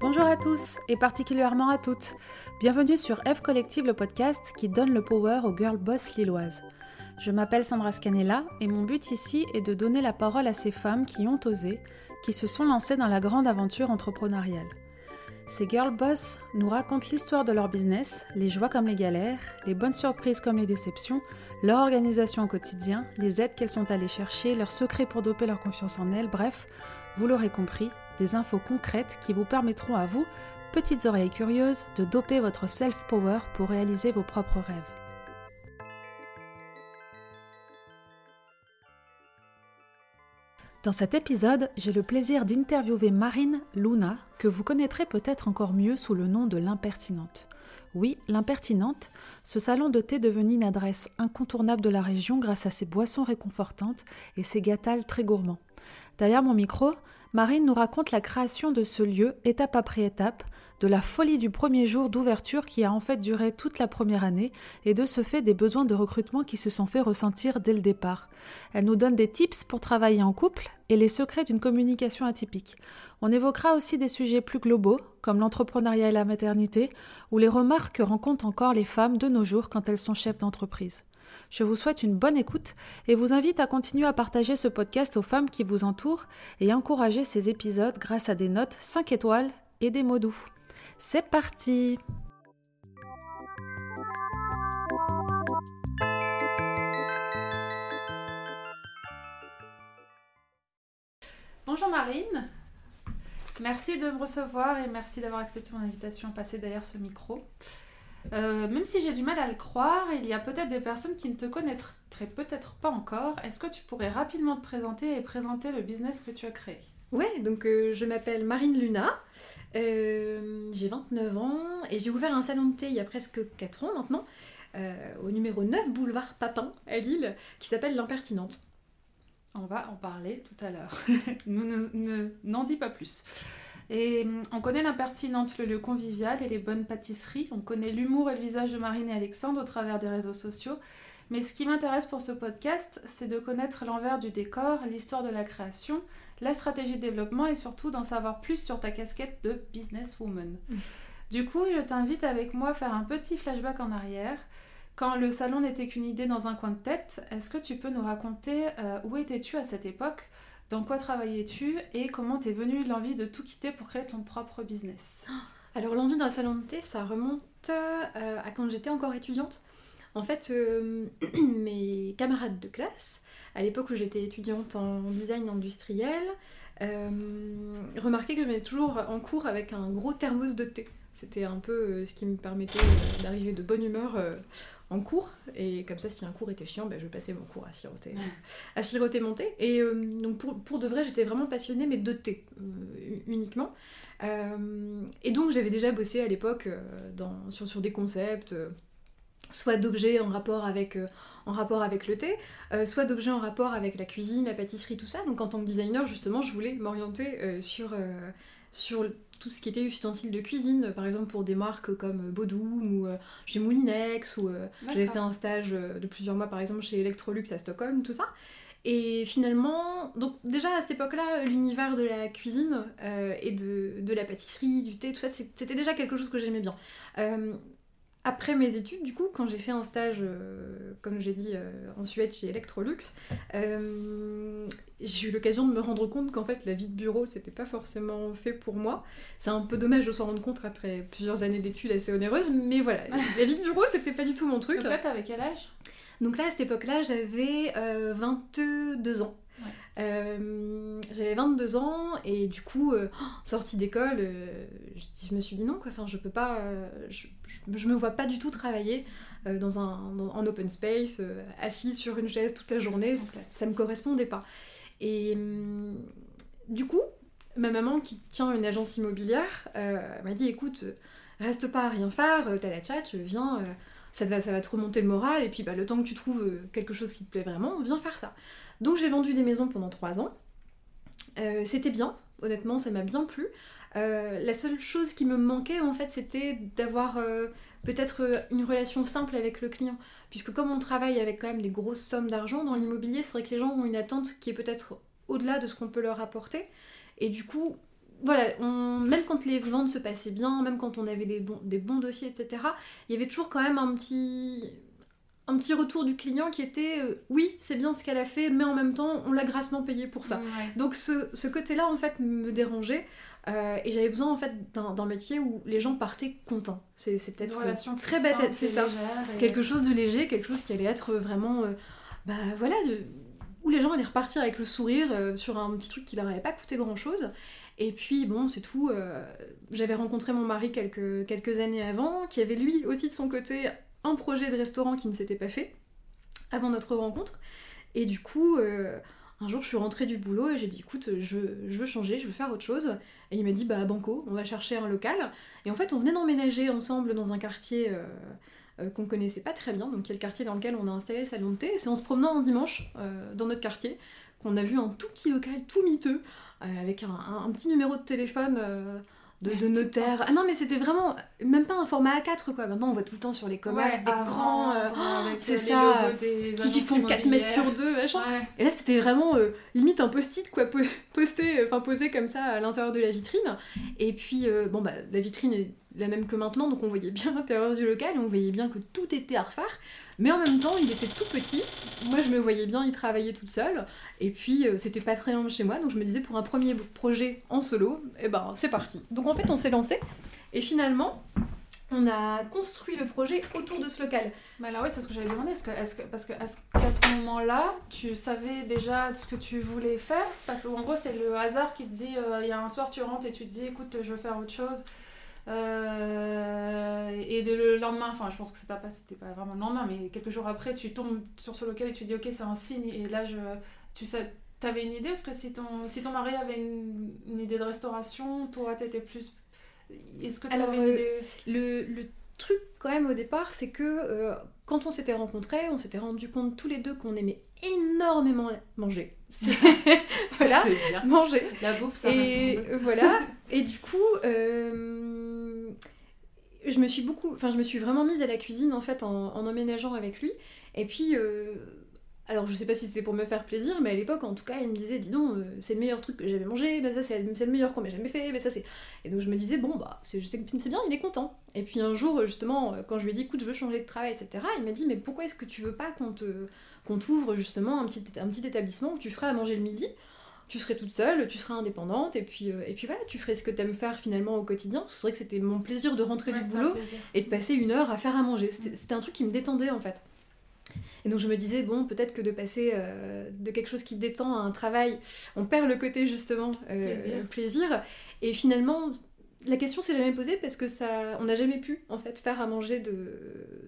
Bonjour à tous et particulièrement à toutes. Bienvenue sur F Collective, le podcast qui donne le power aux girl boss lilloises. Je m'appelle Sandra Scanella et mon but ici est de donner la parole à ces femmes qui ont osé, qui se sont lancées dans la grande aventure entrepreneuriale. Ces girl boss nous racontent l'histoire de leur business, les joies comme les galères, les bonnes surprises comme les déceptions, leur organisation au quotidien, les aides qu'elles sont allées chercher, leurs secrets pour doper leur confiance en elles, bref, vous l'aurez compris, des infos concrètes qui vous permettront à vous, petites oreilles curieuses, de doper votre self-power pour réaliser vos propres rêves. Dans cet épisode, j'ai le plaisir d'interviewer Marine Luna, que vous connaîtrez peut-être encore mieux sous le nom de l'impertinente. Oui, l'impertinente, ce salon de thé devenu une adresse incontournable de la région grâce à ses boissons réconfortantes et ses gâtales très gourmands. Derrière mon micro, Marine nous raconte la création de ce lieu, étape après étape, de la folie du premier jour d'ouverture qui a en fait duré toute la première année, et de ce fait des besoins de recrutement qui se sont fait ressentir dès le départ. Elle nous donne des tips pour travailler en couple et les secrets d'une communication atypique. On évoquera aussi des sujets plus globaux, comme l'entrepreneuriat et la maternité, ou les remarques que rencontrent encore les femmes de nos jours quand elles sont chefs d'entreprise. Je vous souhaite une bonne écoute et vous invite à continuer à partager ce podcast aux femmes qui vous entourent et encourager ces épisodes grâce à des notes 5 étoiles et des mots doux. C'est parti Bonjour Marine, merci de me recevoir et merci d'avoir accepté mon invitation à passer derrière ce micro. Euh, même si j'ai du mal à le croire, il y a peut-être des personnes qui ne te connaîtraient peut-être pas encore. Est-ce que tu pourrais rapidement te présenter et présenter le business que tu as créé? Oui, donc euh, je m'appelle Marine Luna, euh, j'ai 29 ans et j'ai ouvert un salon de thé il y a presque 4 ans maintenant, au numéro 9 boulevard Papin à Lille, qui s'appelle L'Impertinente. On va en parler tout à l'heure. N'en dis pas plus. Et hum, on connaît l'impertinente, le lieu convivial et les bonnes pâtisseries. On connaît l'humour et le visage de Marine et Alexandre au travers des réseaux sociaux. Mais ce qui m'intéresse pour ce podcast, c'est de connaître l'envers du décor, l'histoire de la création, la stratégie de développement et surtout d'en savoir plus sur ta casquette de businesswoman. Du coup, je t'invite avec moi à faire un petit flashback en arrière. Quand le salon n'était qu'une idée dans un coin de tête, est-ce que tu peux nous raconter euh, où étais-tu à cette époque? Dans quoi travaillais-tu et comment t'es venue l'envie de tout quitter pour créer ton propre business? Alors l'envie d'un salon de thé, ça remonte euh, à quand j'étais encore étudiante. En fait, euh, mes camarades de classe, à l'époque où j'étais étudiante en design industriel, euh, remarquaient que je venais toujours en cours avec un gros thermos de thé. C'était un peu ce qui me permettait d'arriver de bonne humeur en cours. Et comme ça, si un cours était chiant, ben, je passais mon cours à siroter, à siroter mon thé. Et euh, donc pour, pour, de vrai, j'étais vraiment passionnée, mais de thé euh, uniquement. Euh, et donc j'avais déjà bossé à l'époque sur, sur des concepts soit d'objets en rapport avec, en rapport avec le thé, soit d'objets en rapport avec la cuisine, la pâtisserie, tout ça. Donc en tant que designer, justement, je voulais m'orienter sur, sur tout ce qui était ustensiles de cuisine, par exemple pour des marques comme Bodoum ou euh, chez Moulinex, ou euh, j'avais fait un stage euh, de plusieurs mois par exemple chez Electrolux à Stockholm, tout ça. Et finalement, donc déjà à cette époque-là, l'univers de la cuisine et de, de, la pâtisserie, du thé, tout ça, c'était déjà quelque chose que j'aimais bien après mes études, du coup, quand j'ai fait un stage, euh, comme j'ai dit, euh, en Suède chez Electrolux, euh, j'ai eu l'occasion de me rendre compte qu'en fait, la vie de bureau, c'était pas forcément fait pour moi. C'est un peu dommage de s'en rendre compte après plusieurs années d'études assez onéreuses, mais voilà, la vie de bureau, c'était pas du tout mon truc. Donc là, t'avais quel âge? Donc là, à cette époque-là, j'avais 22 ans. Euh, j'avais 22 ans et du coup, euh, sortie d'école, euh, je, me suis dit non, quoi, enfin, je peux pas, je, me vois pas du tout travailler dans un en open space, assis sur une chaise toute la journée, ça, me correspondait pas. Et du coup, ma maman qui tient une agence immobilière m'a dit écoute, reste pas à rien faire, t'as la chat, viens ça, va, ça va te remonter le moral, et puis bah, le temps que tu trouves quelque chose qui te plaît vraiment, viens faire ça. Donc j'ai vendu des maisons pendant trois ans. Euh, c'était bien, honnêtement, ça m'a bien plu. Euh, la seule chose qui me manquait en fait, c'était d'avoir euh, peut-être une relation simple avec le client. Puisque comme on travaille avec quand même des grosses sommes d'argent dans l'immobilier, c'est vrai que les gens ont une attente qui est peut-être au-delà de ce qu'on peut leur apporter. Et du coup, voilà, même quand les ventes se passaient bien, même quand on avait des bons dossiers, etc., il y avait toujours quand même un petit, un petit retour du client qui était euh, oui, c'est bien ce qu'elle a fait, mais en même temps, on l'a grassement payé pour ça. Donc ce, ce côté-là, en fait, me dérangeait. Euh, et j'avais besoin en fait d'un métier où les gens partaient contents. C'est peut-être très bête, c'est ça. Quelque chose de léger, quelque chose qui allait être vraiment, euh, bah voilà, de, où les gens allaient repartir avec le sourire sur un petit truc qui leur avait pas coûté grand chose. Et puis bon, c'est tout. J'avais rencontré mon mari quelques, quelques années avant, qui avait lui aussi de son côté un projet de restaurant qui ne s'était pas fait avant notre rencontre. Et du coup, euh, un jour, je suis rentrée du boulot et j'ai dit, écoute, je, veux changer, je veux faire autre chose. Et il m'a dit, bah, banco, on va chercher un local. Et en fait, on venait d'emménager ensemble dans un quartier euh, euh, qu'on connaissait pas très bien, donc qui est le quartier dans lequel on a installé le salon de thé. C'est en se promenant un dimanche dans notre quartier qu'on a vu un tout petit local, tout miteux, avec un, petit numéro de téléphone de, notaire. Ah non, mais c'était vraiment même pas un format A4 quoi. Maintenant, on voit tout le temps sur les commerces des grands. Euh, oh, c'est ça. Qui, font 4 mètres sur 2, machin. Et là, c'était vraiment euh, limite un post-it quoi, posté, enfin posé comme ça à l'intérieur de la vitrine. Et puis, euh, bon, bah, la vitrine est la même que maintenant, donc on voyait bien l'intérieur du local et on voyait bien que tout était à refaire. Mais en même temps, il était tout petit. Moi, je me voyais bien y travailler toute seule. Et puis, euh, c'était pas très loin de chez moi. Donc, je me disais, pour un premier projet en solo, eh ben, c'est parti. Donc, en fait, on s'est lancé. Et finalement, on a construit le projet autour de ce local. Bah alors oui, c'est ce que j'avais que, parce qu'à ce, moment-là, tu savais déjà ce que tu voulais faire? Parce qu'en gros, c'est le hasard qui te dit, euh, il y a un soir, tu rentres et tu te dis, écoute, je veux faire autre chose. Euh, et le lendemain, enfin je pense que c'était pas, pas vraiment le lendemain, mais quelques jours après, tu tombes sur ce local et tu dis ok c'est un signe. Et là, je, tu sais, avais une idée? Parce que si ton, si ton mari avait une, une idée de restauration, toi t'étais plus... Est-ce que tu avais une euh, idée? le, le truc quand même au départ, c'est que euh, quand on s'était rencontrés, on s'était rendu compte tous les deux qu'on aimait énormément manger. Voilà, bien. manger. La bouffe, ça Et voilà. Et du coup, euh, je me suis beaucoup, enfin, je me suis vraiment mise à la cuisine en fait en, emménageant avec lui. Et puis, euh, alors je sais pas si c'était pour me faire plaisir, mais à l'époque en tout cas, il me disait, dis donc, euh, c'est le meilleur truc que j'avais mangé, bah, ça c'est le meilleur qu'on m'ait jamais fait, mais ça c'est. Et donc je me disais, bon bah, c'est bien, il est content. Et puis un jour, justement, quand je lui ai dit, écoute, je veux changer de travail, etc., il m'a dit, mais pourquoi est-ce que tu veux pas qu'on te qu'on t'ouvre justement un petit, un petit établissement où tu ferais à manger le midi? Tu serais toute seule, tu serais indépendante, et puis, euh, et puis voilà, tu ferais ce que tu aimes faire finalement au quotidien. C'est vrai que c'était mon plaisir de rentrer du boulot et de passer une heure à faire à manger. C'était un truc qui me détendait en fait. Et donc je me disais, bon, peut-être que de passer euh, de quelque chose qui détend à un travail, on perd le côté justement euh, plaisir. plaisir. Et finalement, la question s'est jamais posée parce que ça, on n'a jamais pu en fait faire à manger de,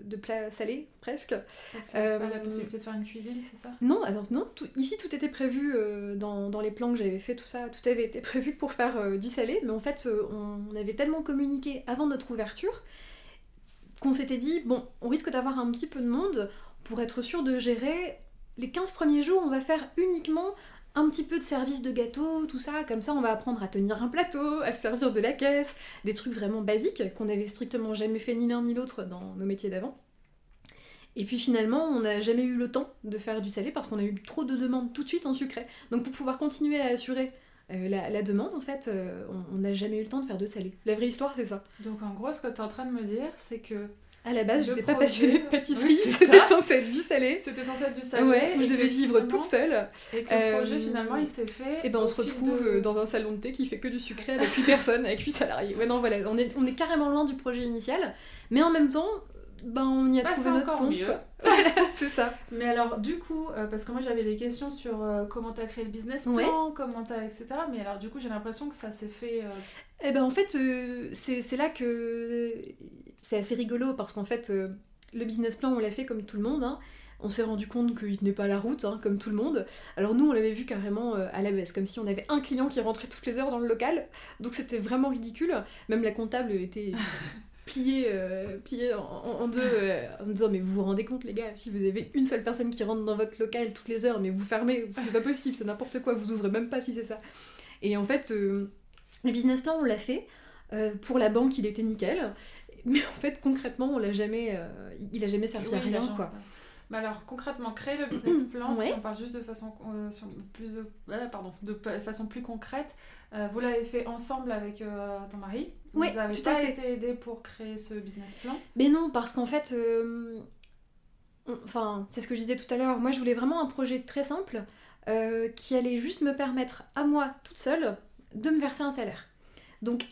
de plats salés presque. Parce euh, pas la possibilité de faire une cuisine, c'est ça? Non, alors non. ici tout était prévu euh, dans, dans, les plans que j'avais fait, tout ça, tout avait été prévu pour faire euh, du salé, mais en fait on, avait tellement communiqué avant notre ouverture qu'on s'était dit bon, on risque d'avoir un petit peu de monde pour être sûr de gérer. Les 15 premiers jours, on va faire uniquement un petit peu de service de gâteau, tout ça, comme ça on va apprendre à tenir un plateau, à servir de la caisse, des trucs vraiment basiques qu'on n'avait strictement jamais fait ni l'un ni l'autre dans nos métiers d'avant. Et puis finalement, on n'a jamais eu le temps de faire du salé parce qu'on a eu trop de demandes tout de suite en sucré. Donc pour pouvoir continuer à assurer euh, la, demande, en fait, euh, on n'a jamais eu le temps de faire de salé. La vraie histoire, c'est ça. Donc en gros, ce que tu es en train de me dire, c'est que à la base, je n'étais pas passionnée de pâtisserie, c'était censé être du salé. C'était censé être du salé. Ouais, je devais vivre toute seule. Et que le projet, euh, finalement, il s'est fait. Et ben, on se retrouve euh, dans un salon de thé qui fait que du sucré avec 8 personnes, avec 8 salariés. Ouais, non, voilà, on est, on est carrément loin du projet initial, mais en même temps, ben, on y a bah, trouvé notre compte. Voilà, c'est ça. Mais alors, du coup, euh, parce que moi j'avais des questions sur comment comment t'as créé le business plan, comment t'as, etc. Mais alors, du coup, j'ai l'impression que ça s'est fait. Eh ben, en fait, c'est là que c'est assez rigolo parce qu'en fait, euh, le business plan, on l'a fait comme tout le monde. Hein. On s'est rendu compte qu'il n'est pas la route, hein, comme tout le monde. Alors nous, on l'avait vu carrément euh, à la baisse, comme si on avait un client qui rentrait toutes les heures dans le local. Donc c'était vraiment ridicule. Même la comptable était pliée, euh, en, deux, en disant mais vous vous rendez compte les gars, si vous avez une seule personne qui rentre dans votre local toutes les heures, mais vous fermez, c'est pas possible, c'est n'importe quoi, vous ouvrez même pas si c'est ça. Et en fait, le business plan, on l'a fait. pour la banque, il était nickel mais en fait concrètement on l'a jamais euh, il a jamais servi à rien quoi Mais alors concrètement, créer le business plan, si on parle juste de façon euh, plus de, pardon, de façon plus concrète, euh, vous l'avez fait ensemble avec ton mari? Oui, vous avez tout pas été aidé pour créer ce business plan? Mais non, parce qu'en fait, enfin, c'est ce que je disais tout à l'heure. Moi, je voulais vraiment un projet très simple qui allait juste me permettre à moi toute seule de me verser un salaire. Donc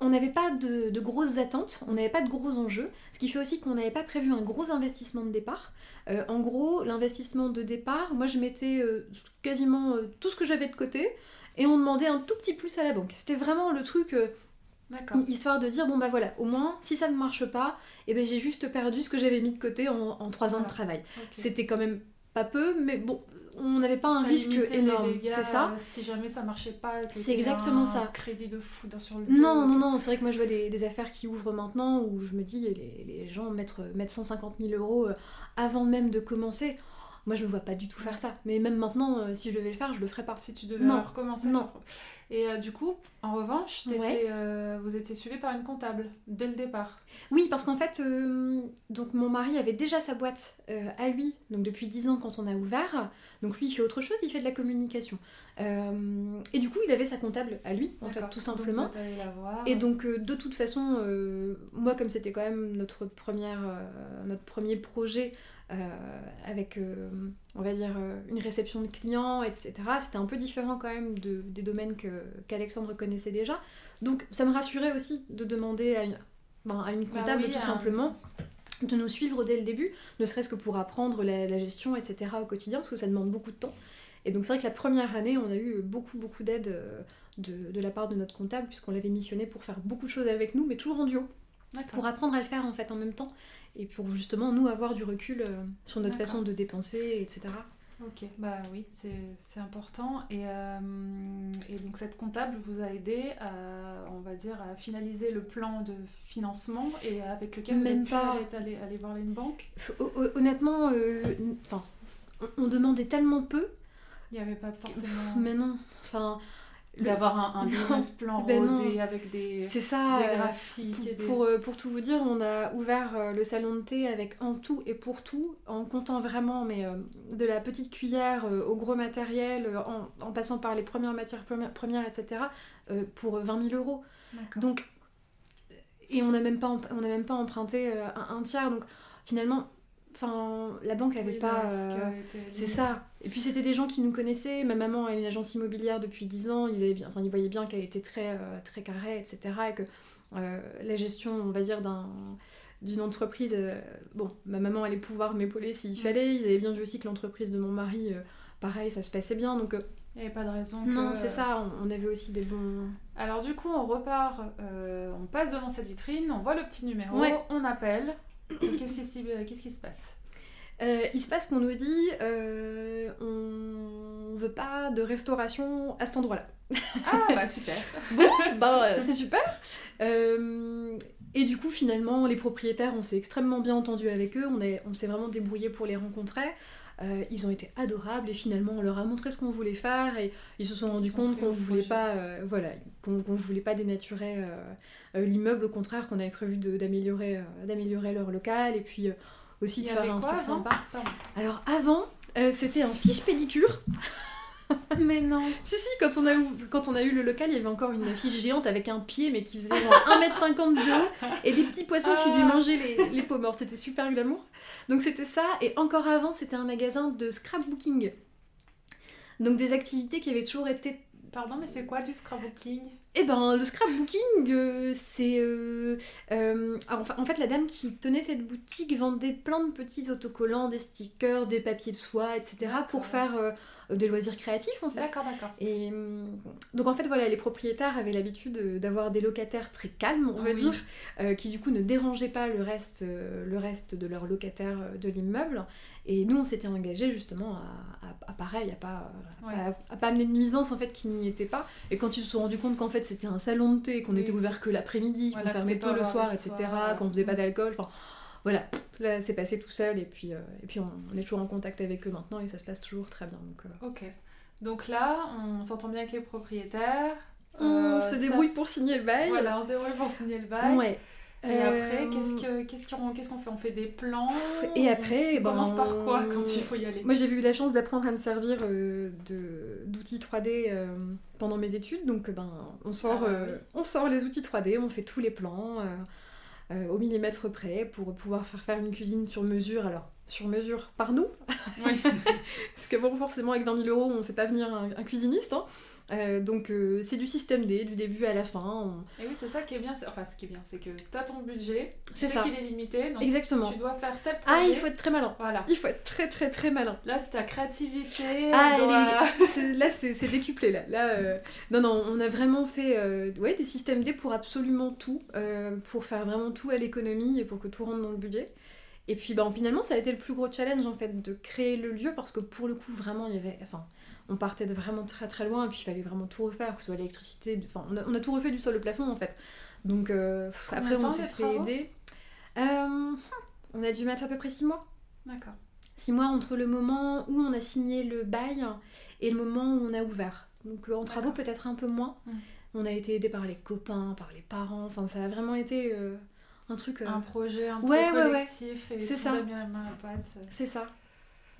on n'avait pas de, grosses attentes, on n'avait pas de gros enjeux, ce qui fait aussi qu'on n'avait pas prévu un gros investissement de départ. Euh, en gros, l'investissement de départ, moi je mettais euh, quasiment euh, tout ce que j'avais de côté et on demandait un tout petit plus à la banque. C'était vraiment le truc, histoire de dire bon bah voilà, au moins si ça ne marche pas, et eh ben j'ai juste perdu ce que j'avais mis de côté en, trois ans de travail. C'était quand même pas peu, mais bon, on n'avait pas un risque énorme. C'est ça? Si jamais ça marchait pas, c'est exactement un ça. Crédit de fou sur le. Non, non, non. C'est vrai que moi je vois des, affaires qui ouvrent maintenant où je me dis les, gens mettent, mettent 150 000 euros euh, avant même de commencer. Moi, je ne vois pas du tout faire ça. Mais même maintenant, euh, si je devais le faire, je le ferais pas. Si tu devais recommencer. Non. Et euh, du coup, en revanche, euh, vous étiez suivi par une comptable dès le départ. Oui, parce qu'en fait, donc mon mari avait déjà sa boîte à lui, donc depuis 10 ans quand on a ouvert. Donc lui, il fait autre chose, il fait de la communication. et du coup, il avait sa comptable à lui, en fait, tout simplement. Et donc, de toute façon, moi, comme c'était quand même notre, première, notre premier projet, avec, euh, on va dire, euh, une réception de clients, etc. C'était un peu différent quand même de, des domaines qu'Alexandre connaissait déjà. Donc ça me rassurait aussi de demander à une, ben, à une bah comptable tout simplement de nous suivre dès le début, ne serait-ce que pour apprendre la, gestion, etc. au quotidien, parce que ça demande beaucoup de temps. Et donc c'est vrai que la première année, on a eu beaucoup, beaucoup d'aide de, de, la part de notre comptable, puisqu'on l'avait missionné pour faire beaucoup de choses avec nous, mais toujours en duo. Pour apprendre à le faire en fait en même temps et pour justement nous avoir du recul euh, sur notre façon de dépenser, etc. Ok, bah oui, c'est important. Et, euh, et, donc cette comptable vous a aidé à, on va dire, à finaliser le plan de financement et avec lequel vous êtes pas... aller, aller, voir une banque Honnêtement, euh, on demandait tellement peu. Il n'y avait pas forcément... Mais non, enfin d'avoir un, business plan ben rodé avec des, c'est ça, des graphiques. Pour, pour, pour, tout vous dire, on a ouvert euh, le salon de thé avec en tout et pour tout, en comptant vraiment mais, euh, de la petite cuillère euh, au gros matériel, en, en, passant par les premières matières premières, etc., pour 20 000 euros. Donc, et on n'a même, pas, on même pas emprunté un, un tiers. Donc finalement, Enfin, la banque avait pas. Euh, c'est ça. Et puis c'était des gens qui nous connaissaient. Ma maman a une agence immobilière depuis 10 ans. Ils, avaient bien... enfin, ils voyaient bien qu'elle était très, euh, très carrée, etc. Et que euh, la gestion, on va dire, d'un d'une entreprise, bon, ma maman allait pouvoir m'épauler s'il mm. fallait. Ils avaient bien vu aussi que l'entreprise de mon mari, pareil, ça se passait bien. Donc il n'y avait pas de raison. Non, c'est ça, on, avait aussi des bons. Alors, du coup, on repart, on passe devant cette vitrine, on voit le petit numéro, on appelle, Qu'est-ce qui, se passe? Euh, il se passe qu'on nous dit euh, on veut pas de restauration à cet endroit-là. Ah bah super. bon, bah c'est super. Euh, et du coup finalement les propriétaires on s'est extrêmement bien entendu avec eux, on, on s'est vraiment débrouillé pour les rencontrer. Euh, ils ont été adorables et finalement on leur a montré ce qu'on voulait faire et ils se sont rendus compte qu'on voulait pas, voilà, qu'on voulait pas dénaturer l'immeuble, au contraire, qu'on avait prévu d'améliorer d'améliorer leur local et puis aussi de faire un truc sympa. Alors avant, c'était un fiche pédicure. mais non. si, si, quand on, a eu, quand on a eu le local, il y avait encore une fiche géante avec un pied, mais qui faisait genre 1m50 de haut, et des petits poissons qui lui ah. mangeaient les, les peaux mortes. C'était super glamour. Donc c'était ça, et encore avant, c'était un magasin de scrapbooking. Donc des activités qui avaient toujours été Pardon, mais c'est quoi du scrapbooking? Eh ben, le scrapbooking, euh, c'est... Euh, euh, en fait, la dame qui tenait cette boutique vendait plein de petits autocollants, des stickers, des papiers de soie, etc. pour faire des loisirs créatifs, en fait. D'accord, d'accord. Et donc, en fait, voilà, les propriétaires avaient l'habitude d'avoir des locataires très calmes, on va dire, qui du coup ne dérangeaient pas le reste, le reste de leurs locataires de l'immeuble. Et nous, on s'était engagé justement à, pareil, à pas, à, pas amener de nuisance en fait qui n'y était pas. Et quand ils se sont rendus compte qu'en fait c'était un salon de thé, qu'on était ouvert que l'après-midi, qu'on fermait tôt le soir, etc., qu'on faisait pas d'alcool, enfin voilà, là c'est passé tout seul et puis, euh, et puis on, est toujours en contact avec eux maintenant et ça se passe toujours très bien. Donc, euh. Ok. Donc là, on s'entend bien avec les propriétaires. On euh, se débrouille pour signer le bail. Voilà, on se débrouille pour signer le bail. Ouais. Et après, qu'est-ce que- qu'est-ce qu'on qu'est-ce qu'on fait? On fait des plans? Et après, on ben, commence par quoi quand il faut y aller? Moi, j'ai eu la chance d'apprendre à me servir euh, de- d'outils 3D euh, pendant mes études. Donc, ben, on sort, Ah, euh, oui. on sort les outils 3D, on fait tous les plans euh, au millimètre près pour pouvoir faire faire une cuisine sur mesure. Alors, sur mesure par nous, Oui. parce que bon, forcément, avec 20 000 euros, on fait pas venir un, un cuisiniste. hein. Euh, donc, euh, c'est du système D, du début à la fin. on- Et oui, c'est ça qui est bien. c'est- Enfin, ce qui est bien, c'est que tu as ton budget, tu C'est sais ça. qu'il est limité, donc Exactement. tu dois faire tel Ah, projet. il faut être très malin. Voilà. Il faut être très, très, très malin. Là, ta créativité Ah, doit... C'est- là c'est c'est décuplé là. là euh, Non non, on a vraiment fait ouais, des systèmes D pour absolument tout, pour faire vraiment tout à l'économie et pour que tout rentre dans le budget. Et puis bah, finalement ça a été le plus gros challenge en fait de créer le lieu parce que pour le coup vraiment il y avait, enfin on partait de vraiment très très loin et puis il fallait vraiment tout refaire, que ce soit l'électricité, enfin on a, on a tout refait du sol au plafond en fait. Donc euh, pff, après on s'est fait aider. Euh, on a dû mettre à peu près 6 mois. D'accord. Six mois entre le moment où on a signé le bail et le moment où on a ouvert. Donc euh, en travaux peut-être un peu moins. Mm. On a été aidé par les copains, par les parents. Enfin ça a vraiment été euh, un truc. Un projet un Ouais, peu ouais, ouais. collectif et C'est tout ça. va bien la main à la pâte. C'est ça.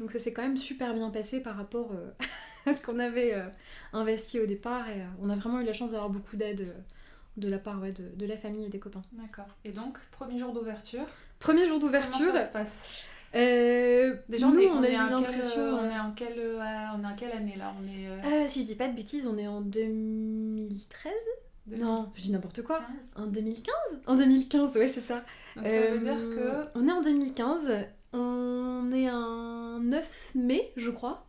Donc ça s'est quand même super bien passé par rapport euh, à ce qu'on avait euh, investi au départ. Et euh, on a vraiment eu la chance d'avoir beaucoup d'aide de la part ouais, de, de la famille et des copains. D'accord. Et donc, premier jour d'ouverture, Premier jour comment d'ouverture. ça se passe? Déjà, nous, on, est, on, on a est eu en quelle, l'impression. on est en quelle, on est en quelle année là? On est euh, si je dis pas de bêtises, on est en 2013 Non, je dis n'importe quoi. 2015. En 2015 En 2015, ouais, c'est ça. Donc ça veut dire que On est en 2015, on est un 9 mai, je crois.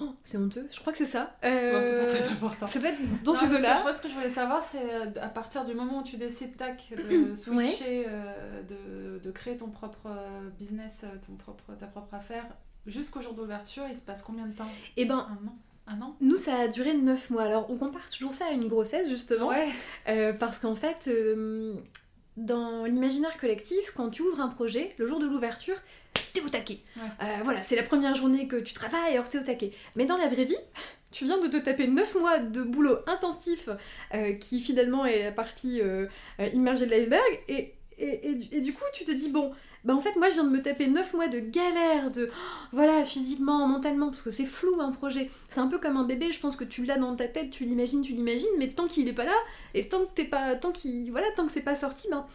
Oh, c'est honteux, je crois que c'est ça. Euh, Bon, c'est pas très important. Ça doit être dans Non, ces eaux-là. Je pense que je voulais savoir, c'est euh, à partir du moment où tu décides tac, de switcher, euh, de, de créer ton propre business, ton propre, ta propre affaire, jusqu'au jour d'ouverture, il se passe combien de temps? Et ben, Un an? Un an? nous, ça a duré 9 mois. Alors, on compare toujours ça à une grossesse, justement. Ouais. Euh, parce qu'en fait, dans l'imaginaire collectif, quand tu ouvres un projet, le jour de l'ouverture, t'es au taquet. Ouais. Euh, voilà, c'est la première journée que tu travailles, alors t'es au taquet. Mais dans la vraie vie, tu viens de te taper 9 mois de boulot intensif, euh, qui finalement est la partie euh, immergée de l'iceberg, et, et, et du- et du coup, tu te dis, bon, bah en fait, moi, je viens de me taper 9 mois de galère, de, oh, voilà, physiquement, mentalement, parce que c'est flou un projet. C'est un peu comme un bébé, je pense que tu l'as dans ta tête, tu l'imagines, tu l'imagines, mais tant qu'il est pas là, et tant que t'es pas, tant qu'il, voilà, tant que c'est pas sorti, ben,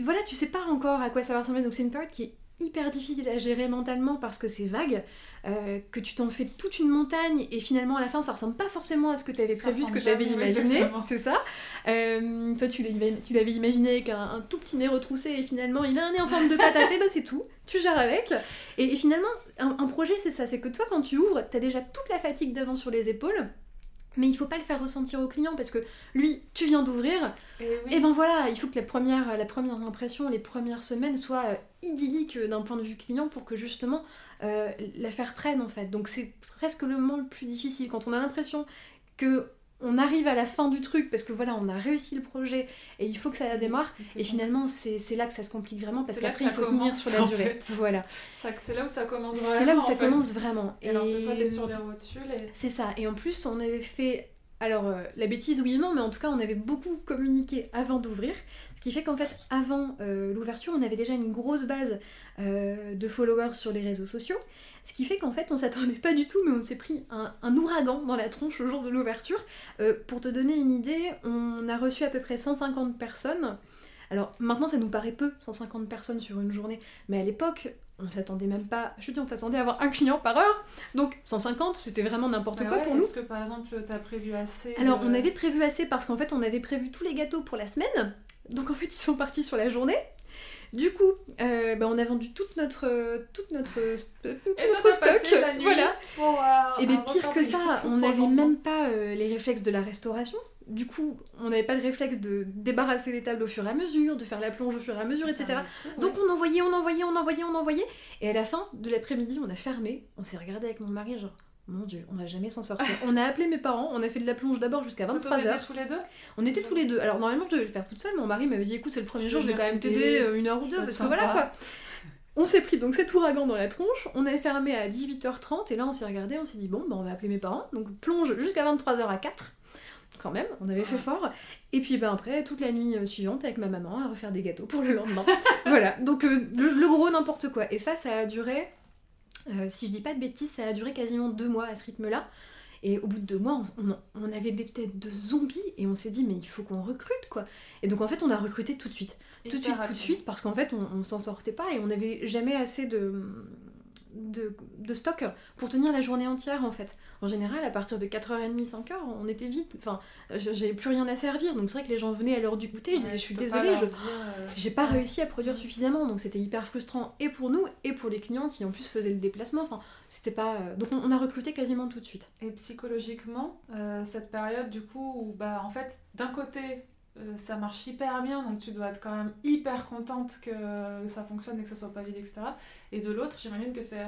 voilà, tu sais pas encore à quoi ça va ressembler. Donc c'est une période qui est hyper difficile à gérer mentalement parce que c'est vague, euh, que tu t'en fais toute une montagne et finalement à la fin ça ressemble pas forcément à ce que tu avais prévu, ce que tu avais imaginé, c'est ça. Euh, toi tu l'avais imaginé avec un, un tout petit nez retroussé et finalement il a un nez en forme de patate, et ben c'est tout, tu gères avec. Et, et finalement un, un projet c'est ça, c'est que toi quand tu ouvres, t'as déjà toute la fatigue d'avant sur les épaules. Mais il faut pas le faire ressentir au client parce que lui, tu viens d'ouvrir, Et oui. et ben voilà, il faut que la première, la première impression, les premières semaines soient euh, idylliques euh, d'un point de vue client pour que justement euh, l'affaire prenne en fait. Donc c'est presque le moment le plus difficile quand on a l'impression que on arrive à la fin du truc parce que voilà, on a réussi le projet et il faut que ça démarre. Et bon. finalement, c'est là que ça se complique vraiment parce qu'après il faut tenir sur la durée. fait. Voilà, C'est là où ça commence vraiment. c'est là où ça fait. commence vraiment. Et alors que toi, t'es sur les et... C'est ça. Et en plus, on avait fait. Alors, euh, la bêtise, oui et non, mais en tout cas, on avait beaucoup communiqué avant d'ouvrir. Ce qui fait qu'en fait, avant euh, l'ouverture, on avait déjà une grosse base euh, de followers sur les réseaux sociaux. Ce qui fait qu'en fait, on s'attendait pas du tout, mais on s'est pris un, un ouragan dans la tronche le jour de l'ouverture. Euh, pour te donner une idée, on a reçu à peu près 150 personnes. Alors maintenant, ça nous paraît peu, 150 personnes sur une journée, mais à l'époque, on s'attendait même pas. Je te dis, on s'attendait à avoir un client par heure. Donc 150, c'était vraiment n'importe Bah quoi ouais, pour nous. Est-ce que par exemple, t'as prévu assez Alors, on avait prévu assez parce qu'en fait, on avait prévu tous les gâteaux pour la semaine. Donc, en fait, ils sont partis sur la journée. Du coup, euh, bah, on a vendu toute notre, toute notre, euh, tout Et notre stock. passé la nuit Voilà. pour, euh, Et bien, pire que ça, on n'avait même pas euh, les réflexes de la restauration. Du coup, on n'avait pas le réflexe de débarrasser les tables au fur et à mesure, de faire la plonge au fur et à mesure, etc. un métier, ouais. Donc on envoyait, on envoyait, on envoyait, on envoyait. Et à la fin de l'après-midi, on a fermé. On s'est regardé avec mon mari, genre, mon dieu, on va jamais s'en sortir. on a appelé mes parents, on a fait de la plonge d'abord jusqu'à Vous 23h. autorisez tous les deux On était tous les deux. Alors normalement, je devais le faire toute seule. Mon mari m'avait dit écoute, c'est le premier Je jour, je vais quand même t'aider euh, une heure ou deux parce que voilà quoi. On s'est pris donc cet ouragan dans la tronche, on avait fermé à 18h30 et là on s'est regardé, on s'est dit bon, bah, on va appeler mes parents. Donc plonge jusqu'à 23h à 4. quand même, on avait fait fort. Et puis ben, après, toute la nuit suivante, avec ma maman, à refaire des gâteaux pour le lendemain. voilà, donc le, gros n'importe quoi. Et ça, ça a duré, si je dis pas de bêtises, ça a duré quasiment deux mois à ce rythme-là. Et au bout de deux mois, on, avait des têtes de zombies et on s'est dit, mais il faut qu'on recrute quoi. Et donc en fait, on a recruté tout de suite. tout de suite, tout de suite, parce qu'en fait, on, on s'en sortait pas et on n'avait jamais assez de, de, stock pour tenir la journée entière en fait. En général, à partir de 4h30, 5h, on était vite. Enfin, j'avais plus rien à servir. Donc c'est vrai que les gens venaient à l'heure du goûter. Je disais, je suis désolée, je euh, j'ai pas réussi à produire suffisamment. Donc c'était hyper frustrant et pour nous et pour les clients qui en plus faisaient le déplacement. Enfin, c'était pas. Euh, donc on, a recruté quasiment tout de suite. Et psychologiquement, euh, cette période du coup où, bah, en fait, d'un côté, ça marche hyper bien, donc tu dois être quand même hyper contente que ça fonctionne et que ça soit pas vide, etc. Et de l'autre, j'imagine que c'est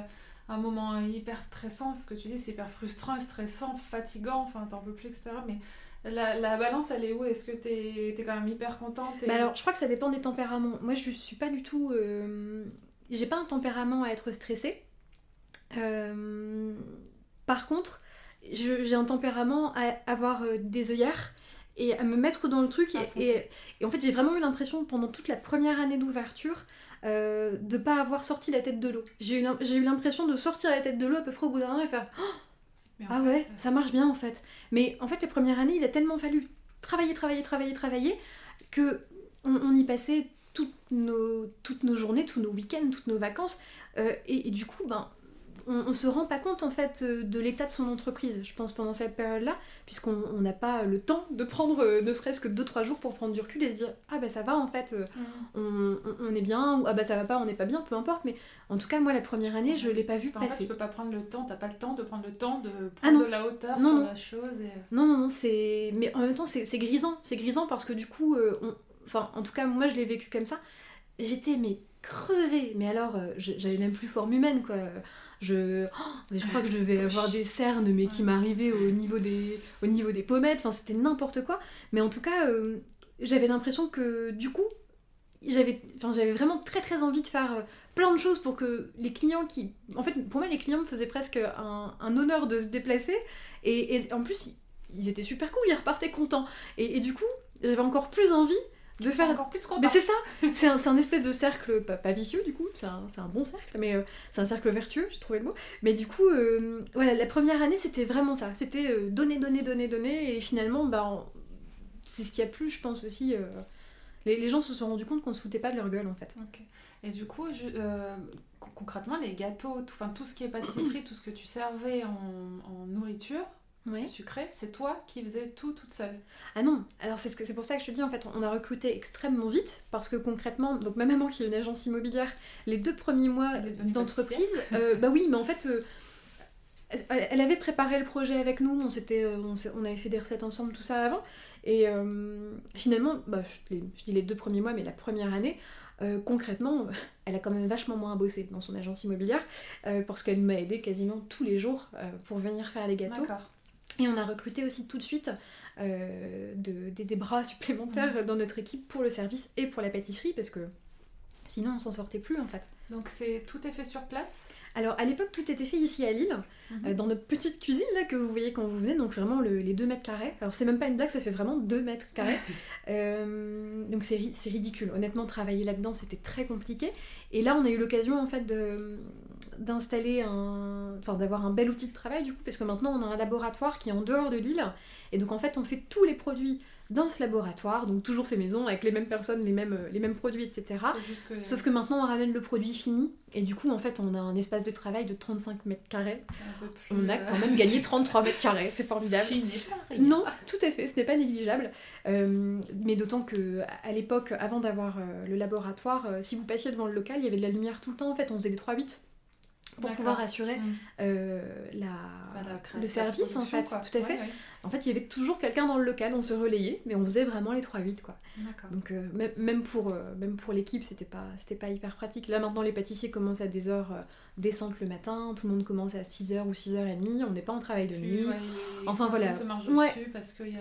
un moment hyper stressant, ce que tu dis, c'est hyper frustrant, stressant, fatigant, enfin t'en peux plus, etc. Mais la, la, balance, elle est où? Est-ce que t'es es quand même hyper contente bah alors, je crois que ça dépend des tempéraments. Moi, je suis pas du tout. Euh, j'ai pas un tempérament à être stressée. Euh, par contre, j'ai un tempérament à avoir euh, des œillères et à me mettre dans le truc. et, et, en fait, j'ai vraiment eu l'impression pendant toute la première année d'ouverture euh, de pas avoir sorti la tête de l'eau. J'ai eu, eu l'impression de sortir la tête de l'eau à peu près au bout d'un an et faire oh Ah ouais, euh, ça marche bien en fait. Mais en fait, les premières années, il a tellement fallu travailler, travailler, travailler, travailler que on, y passait toutes nos, toutes nos journées, tous nos week-ends, toutes nos vacances. Euh, et, et, du coup, ben, on, se rend pas compte en fait euh, de l'état de son entreprise, je pense, pendant cette période-là, puisqu'on n'a pas le temps de prendre euh, ne serait-ce que 2-3 jours pour prendre du recul et se dire ah bah ça va en fait, euh, mm. on, est bien, ou ah bah ça va pas, on n'est pas bien, peu importe, mais en tout cas moi la première année je l'ai pas vu passer. tu peux pas prendre le temps, t'as pas le temps de prendre le temps de ah prendre de la hauteur sur la chose. Non, non, non, c'est. Mais en même temps c'est grisant, c'est grisant parce que du coup, enfin en tout cas moi je l'ai vécu comme ça, j'étais mais crevée, mais alors j'avais même plus forme humaine quoi. Je, oh, je crois que je devais avoir des cernes, mais qui m'arrivaient au, niveau des, au niveau des pommettes. Enfin, c'était n'importe quoi. Mais en tout cas, euh, j'avais l'impression que du coup, j'avais enfin, vraiment très très envie de faire euh, plein de choses pour que les clients qui... En fait, pour moi, les clients me faisaient presque un, un honneur de se déplacer. Et, et, en plus, ils, étaient super cool, ils repartaient contents. Et, et du coup, j'avais encore plus envie de faire encore plus content. Mais c'est ça, c'est un, un, espèce de cercle, pas, vicieux du coup, c'est un, un, bon cercle, mais euh, c'est un cercle vertueux, j'ai trouvé le mot. Mais du coup, euh, voilà, la première année c'était vraiment ça, c'était euh, donner, donner, donner, donner, et finalement, bah, c'est ce qui a plu, je pense aussi. Les, les, gens se sont rendus compte qu'on ne se foutait pas de leur gueule en fait. Et du coup, je, concrètement, les gâteaux, tout, tout ce qui est pâtisserie, tout ce que tu servais en, en nourriture, sucré, c'est toi qui faisais tout toute seule. Ah non, alors c'est ce pour ça que je te dis en fait, on a recruté extrêmement vite parce que concrètement, donc ma maman qui est une agence immobilière, les deux premiers mois d'entreprise, euh, bah oui, mais en fait, euh, elle avait préparé le projet avec nous, on s'était, euh, on, avait fait des recettes ensemble, tout ça avant, et finalement, bah, je, je, dis les deux premiers mois, mais la première année. concrètement, elle a quand même vachement moins bossé dans son agence immobilière parce qu'elle m'a aidé quasiment tous les jours pour venir faire les gâteaux. Et on a recruté aussi tout de suite euh, des, bras supplémentaires dans notre équipe pour le service et pour la pâtisserie parce que sinon on s'en sortait plus en fait. Donc c'est tout est fait sur place? Alors à l'époque tout était fait ici à Lille, mhm. euh, dans notre petite cuisine là que vous voyez quand vous venez, donc vraiment les 2 mètres carrés. Alors c'est même pas une blague, ça fait vraiment 2 mètres carrés. Euh, donc c'est ridicule. Honnêtement travailler là-dedans c'était très compliqué. Et là on a eu l'occasion en fait de d'installer un. Enfin, d'avoir un bel outil de travail du coup, parce que maintenant on a un laboratoire qui est en dehors de l'île. Et donc en fait, on fait tous les produits dans ce laboratoire, donc toujours fait maison, avec les mêmes personnes, les mêmes, les mêmes produits, etc. Sauf que maintenant on ramène le produit fini, et du coup en fait on a un espace de travail de 35 mètres carrés. on a quand même gagné 33 mètres carrés, c'est formidable. non, tout à fait, ce n'est pas négligeable. Euh, mais d'autant que à l'époque, avant d'avoir euh, le laboratoire, euh, si vous passiez devant le local, il y avait de la lumière tout le temps, en fait on faisait des 3-8 pour pouvoir assurer mm. euh, la, bah, le service en fait, tout à fait. En fait, il y avait toujours quelqu'un dans le local, on se relayait, mais on faisait vraiment les 3-8 quoi. Donc euh, même pour, euh, même pour l'équipe, c'était pas, c'était pas hyper pratique. Là maintenant, les pâtissiers commencent à des heures décentes le matin, tout le monde commence à 6h ou 6h30, on n'est pas en travail de nuit. enfin voilà.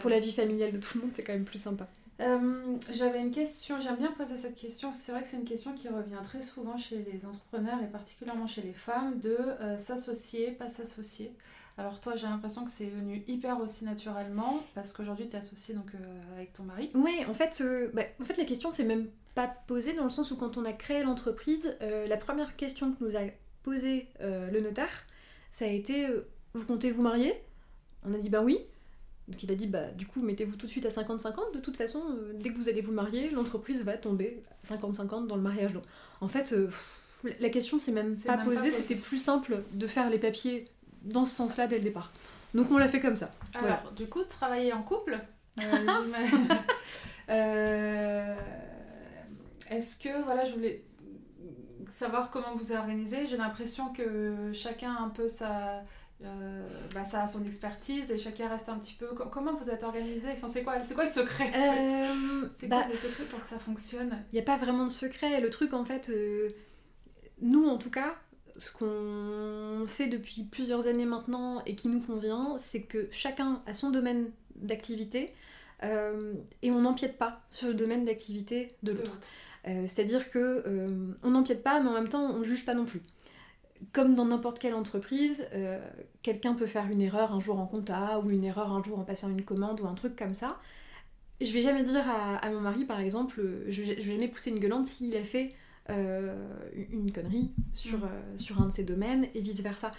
pour la vie familiale de tout le monde, c'est quand même plus sympa. Euh, j'avais une question, j'aime bien poser cette question. C'est vrai que c'est une question qui revient très souvent chez les entrepreneurs et particulièrement chez les femmes de euh, s'associer, pas s'associer. Alors toi, j'ai l'impression que c'est venu hyper aussi naturellement parce qu'aujourd'hui, tu es associée donc, euh, avec ton mari. Ouais, en fait, bah, en fait la question c'est même pas posée dans le sens où quand on a créé l'entreprise, la première question que nous a posée le notaire, ça a été vous comptez vous marier? On a dit bah oui. Donc il a dit bah du coup mettez-vous tout de suite à 50-50. De toute façon, dès que vous allez vous marier, l'entreprise va tomber 50-50 dans le mariage. Donc en fait, la question c'est même pas posée, c'était plus simple de faire les papiers dans ce sens-là dès le départ. Donc on l'a fait comme ça. Alors, du coup, travailler en couple, euh, euh, est-ce que, voilà, je voulais savoir comment vous organisez. J'ai l'impression que chacun a un peu sa, euh, bah, ça a son expertise et chacun reste un petit peu. Comment vous êtes organisé? Enfin, C'est quoi, quoi le secret C'est quoi bah, le secret pour que ça fonctionne? Il n'y a pas vraiment de secret. Le truc, en fait, nous en tout cas, ce qu'on fait depuis plusieurs années maintenant et qui nous convient, c'est que chacun a son domaine d'activité euh, et on n'empiète pas sur le domaine d'activité de l'autre. Euh, c'est-à-dire que euh, on n'empiète pas, mais en même temps on ne juge pas non plus. Comme dans n'importe quelle entreprise, quelqu'un peut faire une erreur un jour en compta ou une erreur un jour en passant une commande ou un truc comme ça. Je vais jamais dire à, mon mari, par exemple, je, je vais jamais pousser une gueulante s'il a fait euh, une connerie sur, mm. euh, sur un de ces domaines et vice-versa.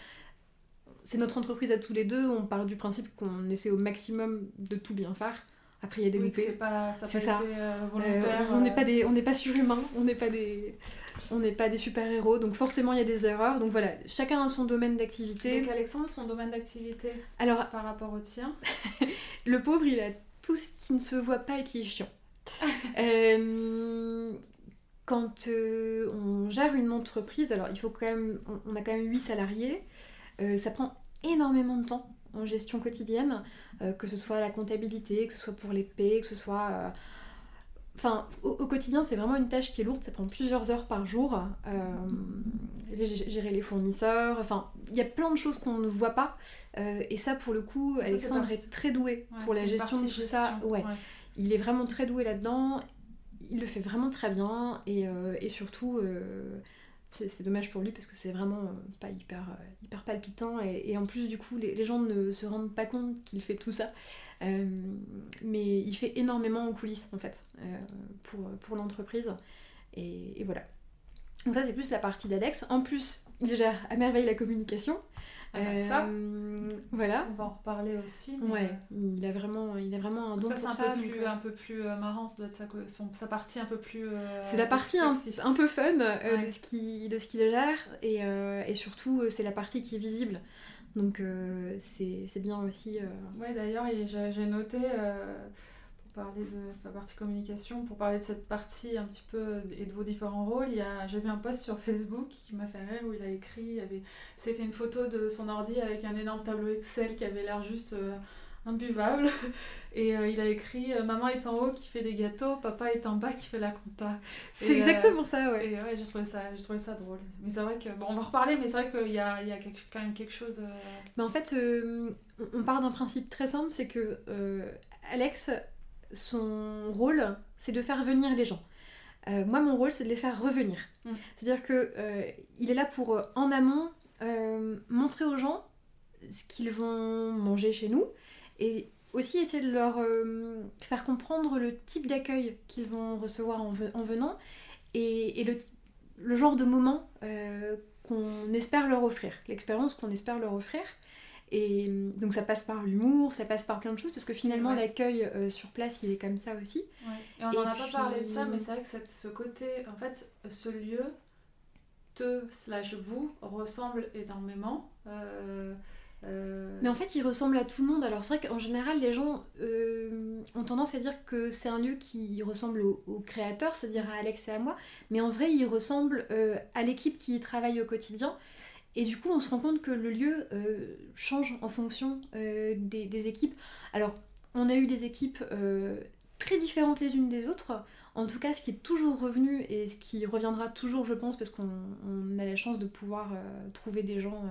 C'est notre entreprise à tous les deux, on part du principe qu'on essaie au maximum de tout bien faire. Après, il y a des oui, C'est pas, ça, ça. Été, euh, volontaire. on n'est pas des, on n'est pas surhumains, on n'est pas des, on n'est pas des super héros, donc forcément il y a des erreurs. Donc voilà, chacun a son domaine d'activité. Donc Alexandre, son domaine d'activité. Alors par rapport au tien. le pauvre, il a tout ce qui ne se voit pas et qui est chiant. euh, quand euh, on gère une entreprise, alors il faut quand même, on, a quand même 8 salariés, euh, ça prend énormément de temps en gestion quotidienne, que ce soit la comptabilité, que ce soit pour les paies, que ce soit... Enfin, au, quotidien, c'est vraiment une tâche qui est lourde, ça prend plusieurs heures par jour. gérer les fournisseurs, enfin, il y a plein de choses qu'on ne voit pas. et ça, pour le coup, Alexandre est, très doué pour la gestion de tout ça. ouais. Il est vraiment très doué là-dedans il le fait vraiment très bien et, euh, surtout euh, c'est dommage pour lui parce que c'est vraiment euh, pas hyper, hyper palpitant et, en plus du coup les, gens ne se rendent pas compte qu'il fait tout ça. Mais il fait énormément en coulisses en fait pour, pour l'entreprise. Et, et, voilà. Donc ça c'est plus la partie d'Alex. En plus il gère à merveille la communication bah ça, euh, voilà. On va en reparler aussi. Ouais, il a vraiment, il a vraiment un don ça, c'est un, peu plus, un peu plus marrant, ça doit être sa, sa partie un peu plus. Euh, c'est la partie un, un, peu fun euh, de ce qu'il de ce qu'il gère et, et surtout c'est la partie qui est visible. Donc c'est bien aussi. Ouais, d'ailleurs, j'ai noté parler de la partie communication, pour parler de cette partie un petit peu et de vos différents rôles, il y a, j'ai vu un post sur Facebook qui m'a fait rire où il a écrit, avait, c'était une photo de son ordi avec un énorme tableau Excel qui avait l'air juste euh, imbuvable. Et euh, il a écrit euh, Maman est en haut qui fait des gâteaux, papa est en bas qui fait la compta. C'est exactement ça, ouais. Et ouais, j'ai trouvé ça, j'ai trouvé ça drôle. Mais c'est vrai que, bon, on va reparler, mais c'est vrai qu'il y a, il y a quand même quelque chose. Mais en fait, on part d'un principe très simple c'est que Alex son rôle, c'est de faire venir les gens. Euh, moi, mon rôle, c'est de les faire revenir. Mm. C'est-à-dire que euh, il est là pour, euh, en amont, montrer aux gens ce qu'ils vont manger chez nous et aussi essayer de leur faire comprendre le type d'accueil qu'ils vont recevoir en, venant et, le, le, genre de moment qu'on espère leur offrir, l'expérience qu'on espère leur offrir. Et euh, donc ça passe par l'humour, ça passe par plein de choses, parce que finalement l'accueil euh, sur place, il est comme ça aussi. Et on n'en a pas parlé de ça, mais c'est vrai que ce côté, en fait, ce lieu, te slash vous, ressemble énormément. Euh, mais en fait, il ressemble à tout le monde. Alors c'est vrai qu'en général, les gens ont tendance à dire que c'est un lieu qui ressemble au, au créateur, c'est-à-dire à Alex et à moi, mais en vrai, il ressemble à l'équipe qui y travaille au quotidien. Et du coup, on se rend compte que le lieu euh, change en fonction euh, des, équipes. Alors, on a eu des équipes euh, très différentes les unes des autres. En tout cas, ce qui est toujours revenu et ce qui reviendra toujours, je pense, parce qu'on a la chance de pouvoir trouver des gens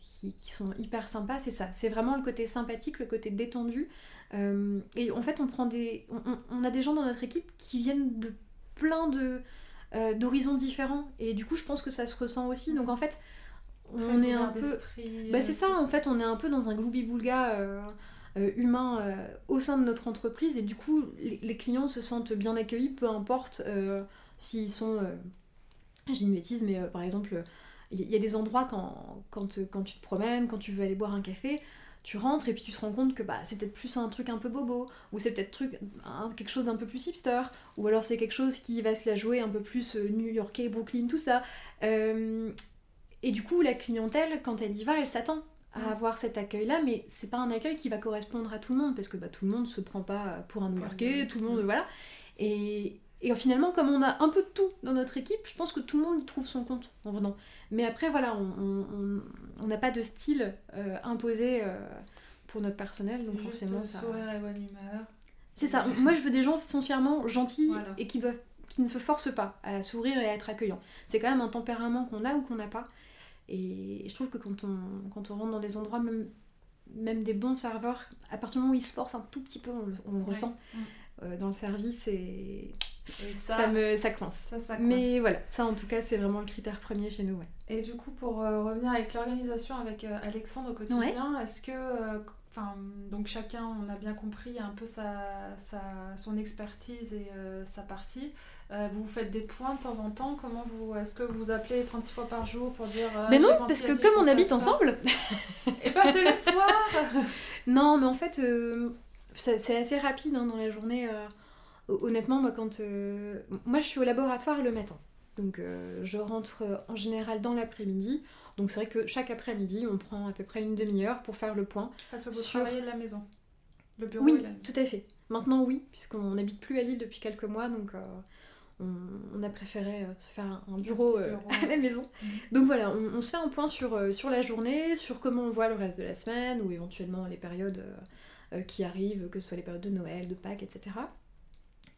qui, sont hyper sympas, c'est ça. C'est vraiment le côté sympathique, le côté détendu. et en fait, on prend des, on, a des gens dans notre équipe qui viennent de plein de euh, d'horizons différents. Et du coup, je pense que ça se ressent aussi. Donc en fait, on est un peu. Bah, c'est ça, en fait, on est un peu dans un gloubi-boulga humain au sein de notre entreprise et du coup, les, clients se sentent bien accueillis, peu importe s'ils sont. J'ai une bêtise, mais par exemple, il y, a des endroits quand, quand, quand tu te promènes, quand tu veux aller boire un café, tu rentres et puis tu te rends compte que bah, c'est peut-être plus un truc un peu bobo, ou c'est peut-être truc, quelque chose d'un peu plus hipster, ou alors c'est quelque chose qui va se la jouer un peu plus euh, new-yorkais, Brooklyn, tout ça. Euh, et du coup, la clientèle, quand elle y va, elle s'attend à avoir cet accueil-là, mais c'est pas un accueil qui va correspondre à tout le monde, parce que bah, tout le monde se prend pas pour un new-yorkais, tout le monde, voilà. Et, et finalement, comme on a un peu de tout dans notre équipe, je pense que tout le monde y trouve son compte en venant. Mais après, voilà, on n'a pas de style euh, imposé euh, pour notre personnel, donc forcément ça. Sourire et bonne humeur. C'est ça. Moi, je veux des gens foncièrement gentils et qui, qui ne se forcent pas à sourire et à être accueillants. C'est quand même un tempérament qu'on a ou qu'on n'a pas. Et je trouve que quand on, quand on rentre dans des endroits, même, même des bons serveurs, à partir du moment où ils se forcent un tout petit peu, on, le ressent. Mm. Euh, dans le service et, ça, me ça coince. Mais voilà, ça en tout cas c'est vraiment le critère premier chez nous. Ouais. Et du coup pour euh, revenir avec l'organisation avec euh, Alexandre au quotidien, est-ce que Enfin, donc chacun, on a bien compris un peu sa, sa son expertise et sa partie. vous faites des points de temps en temps Comment vous Est-ce que vous appelez 36 fois par jour pour dire Mais non, parce que comme on habite ensemble Et pas c'est le soir Non, mais en fait, c'est assez rapide hein, dans la journée. Euh, honnêtement, moi, quand. Euh, moi, je suis au laboratoire le matin. Donc, euh, je rentre en général dans l'après-midi. Donc, c'est vrai que chaque après-midi, on prend à peu près une demi-heure pour faire le point. Parce que vous travaillez de la maison Le bureau Oui, tout à fait. Maintenant, oui, puisqu'on n'habite plus à Lille depuis quelques mois. Donc, on, a préféré faire un bureau, à la maison. Mhm. Donc voilà, on, se fait un point sur, sur la journée, sur comment on voit le reste de la semaine ou éventuellement les périodes euh, qui arrivent, que ce soit les périodes de Noël, de Pâques, etc.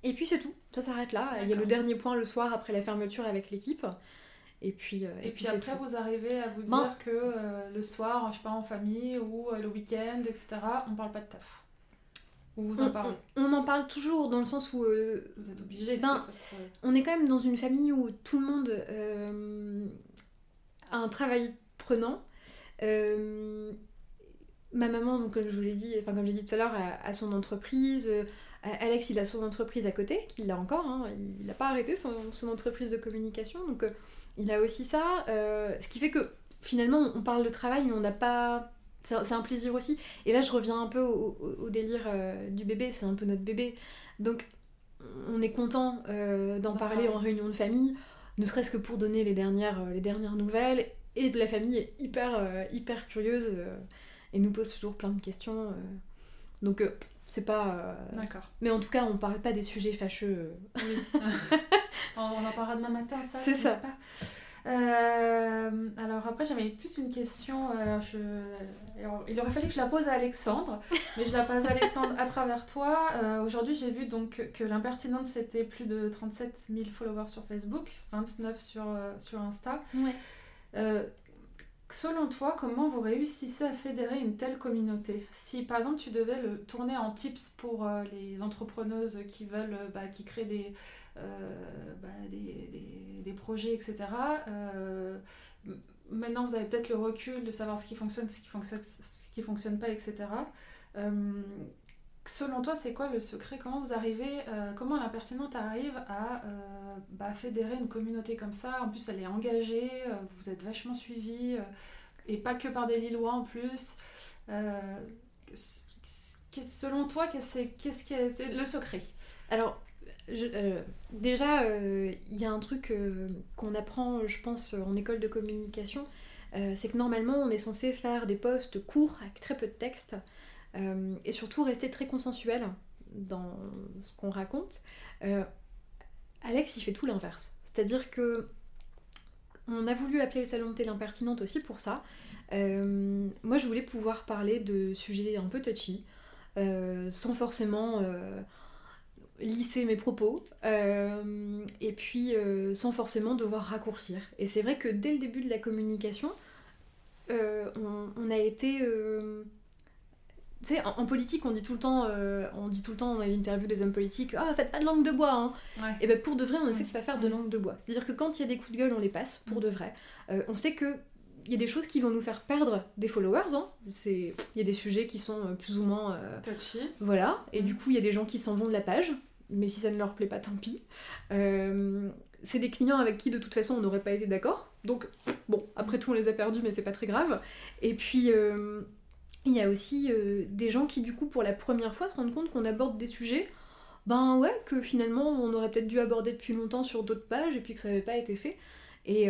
Et puis c'est tout, ça s'arrête là. Il y a le dernier point le soir après la fermeture avec l'équipe. Et puis, euh, et, puis, après, vous arrivez à vous ben dire que euh, le soir, je pas, en famille ou le week-end, etc., on parle pas de taf. Ou vous en on, parlez on, en parle toujours dans le sens où. vous êtes obligé. Ben, on est quand même dans une famille où tout le monde a un travail prenant ma maman, donc comme je vous l'ai dit, enfin comme j'ai dit tout à l'heure, a, son entreprise. Euh, Alex, il a son entreprise à côté, qu'il l'a encore. Hein, il n'a pas arrêté son, entreprise de communication, donc euh, il a aussi ça. Euh, ce qui fait que finalement, on parle de travail, mais on n'a pas. C'est un plaisir aussi. Et là, je reviens un peu au, délire du bébé. C'est un peu notre bébé, donc on est content d'en parler en réunion de famille, ne serait-ce que pour donner les dernières, les dernières nouvelles. Et de la famille est hyper, hyper curieuse et nous pose toujours plein de questions. Euh. Donc, euh, c'est pas. Euh, D'accord. Mais en tout cas, on parle pas des sujets fâcheux. Oui. on, en parlera demain matin, ça. C'est ça. Pas alors après j'avais plus une question, je... il aurait fallu que je la pose à Alexandre, mais je la pose à Alexandre à travers toi. Aujourd'hui j'ai vu donc que l'impertinente c'était plus de 37 000 followers sur Facebook, 29 sur, sur Insta. Ouais. Selon toi, comment vous réussissez à fédérer une telle communauté Si par exemple tu devais le tourner en tips pour euh, les entrepreneuses qui veulent, euh, bah, qui créent des, euh, bah, des, des, projets, etc. maintenant vous avez peut-être le recul de savoir ce qui fonctionne, ce qui fonctionne, ce qui fonctionne pas, etc. selon toi, c'est quoi le secret? Comment vous arrivez, comment l'impertinente arrive à bah, fédérer une communauté comme ça? En plus, elle est engagée, vous êtes vachement suivi et pas que par des Lillois en plus. Euh, selon toi, qu'est-ce qui est, c'est le secret? Alors, euh, déjà, euh, il y a un truc qu'on apprend, je pense, en école de communication, c'est que normalement, on est censé faire des posts courts avec très peu de texte et surtout rester très consensuel dans ce qu'on raconte. Alex, il fait tout l'inverse. C'est-à-dire que on a voulu appeler le salon de thé l'impertinente aussi pour ça. Euh, moi, je voulais pouvoir parler de sujets un peu touchy, euh, sans forcément euh, lisser mes propos, et puis sans forcément devoir raccourcir. Et c'est vrai que dès le début de la communication, on, a été tu sais, en, politique, on dit tout le temps, euh, on dit tout le temps dans les interviews des hommes politiques, ah, faites pas de langue de bois, hein. Et ben pour de vrai, on essaie de pas faire de langue de bois. C'est-à-dire que quand il y a des coups de gueule, on les passe, pour de vrai. Euh, on sait que il y a des choses qui vont nous faire perdre des followers. Hein. Il y a des sujets qui sont euh, plus ou moins. Euh, Touchy. Voilà. Et du coup, il y a des gens qui s'en vont de la page. Mais si ça ne leur plaît pas, tant pis. C'est des clients avec qui, de toute façon, on n'aurait pas été d'accord. Donc, bon, après tout, on les a perdus, mais c'est pas très grave. Et puis. Il y a aussi des gens qui, du coup, pour la première fois, se rendent compte qu'on aborde des sujets ben ouais, que finalement on aurait peut-être dû aborder depuis longtemps sur d'autres pages et puis que ça n'avait pas été fait. Et,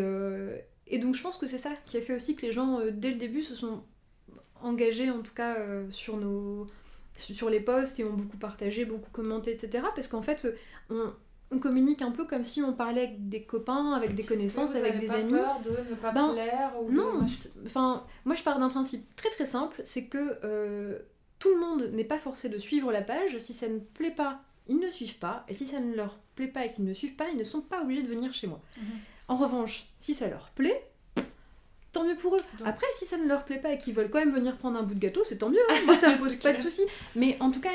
et donc je pense que c'est ça qui a fait aussi que les gens, euh, dès le début, se sont engagés en tout cas euh, sur, nos, sur les posts et ont beaucoup partagé, beaucoup commenté, etc. Parce qu'en fait, on, on, communique un peu comme si on parlait avec des copains, avec des connaissances, avec des pas amis. peur de ne pas ben, plaire ou Non, enfin, moi je pars d'un principe très très simple, c'est que euh, tout le monde n'est pas forcé de suivre la page. Si ça ne plaît pas, ils ne suivent pas. Et si ça ne leur plaît pas et qu'ils ne suivent pas, ils ne sont pas obligés de venir chez moi. Mhm. En revanche, si ça leur plaît, tant mieux pour eux. Après, si ça ne leur plaît pas et qu'ils veulent quand même venir prendre un bout de gâteau, c'est tant mieux. Hein. Moi, ça me pose pas de soucis. Mais en tout cas.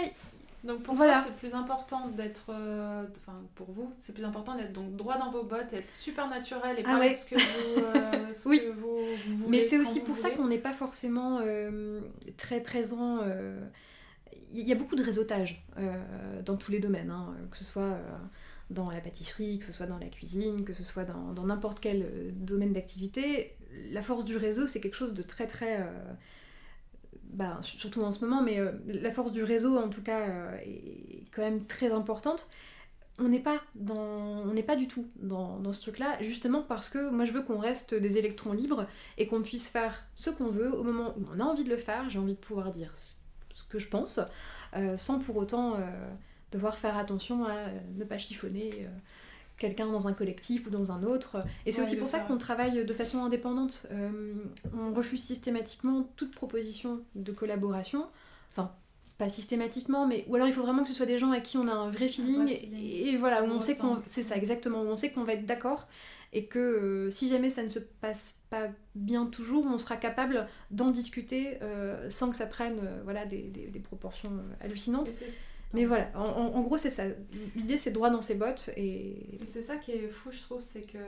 Donc pour voilà. c'est plus important d'être, euh, enfin pour vous, c'est plus important d'être donc droit dans vos bottes, être super naturel et ah pas ce que vous, euh, ce oui. que vous, voulez. Mais c'est aussi pour ça qu'on n'est pas forcément euh, très présent. Il y a beaucoup de réseautage dans tous les domaines, hein, que ce soit dans la pâtisserie, que ce soit dans la cuisine, que ce soit dans n'importe quel domaine d'activité, la force du réseau, c'est quelque chose de très très... Euh, bah, surtout en ce moment, mais euh, la force du réseau, en tout cas, est quand même très importante. On n'est pas, dans, on n'est pas du tout dans, ce truc-là, justement parce que moi je veux qu'on reste des électrons libres et qu'on puisse faire ce qu'on veut au moment où on a envie de le faire. J'ai envie de pouvoir dire ce que je pense, sans pour autant devoir faire attention à euh, ne pas chiffonner euh, quelqu'un dans un collectif ou dans un autre. Et c'est aussi pour ça qu'on travaille de façon indépendante. Euh, on refuse systématiquement toute proposition de collaboration. Enfin, pas systématiquement, mais ou alors il faut vraiment que ce soit des gens avec qui on a un vrai feeling, Et, voilà, où on, sait qu'on c'est ça exactement, où on sait qu'on va être d'accord et que si jamais ça ne se passe pas bien toujours, on sera capable d'en discuter sans que ça prenne voilà des, des, proportions hallucinantes. Mais voilà, en, gros, c'est ça. L'idée, c'est droit dans ses bottes. Et, c'est ça qui est fou, je trouve, c'est que,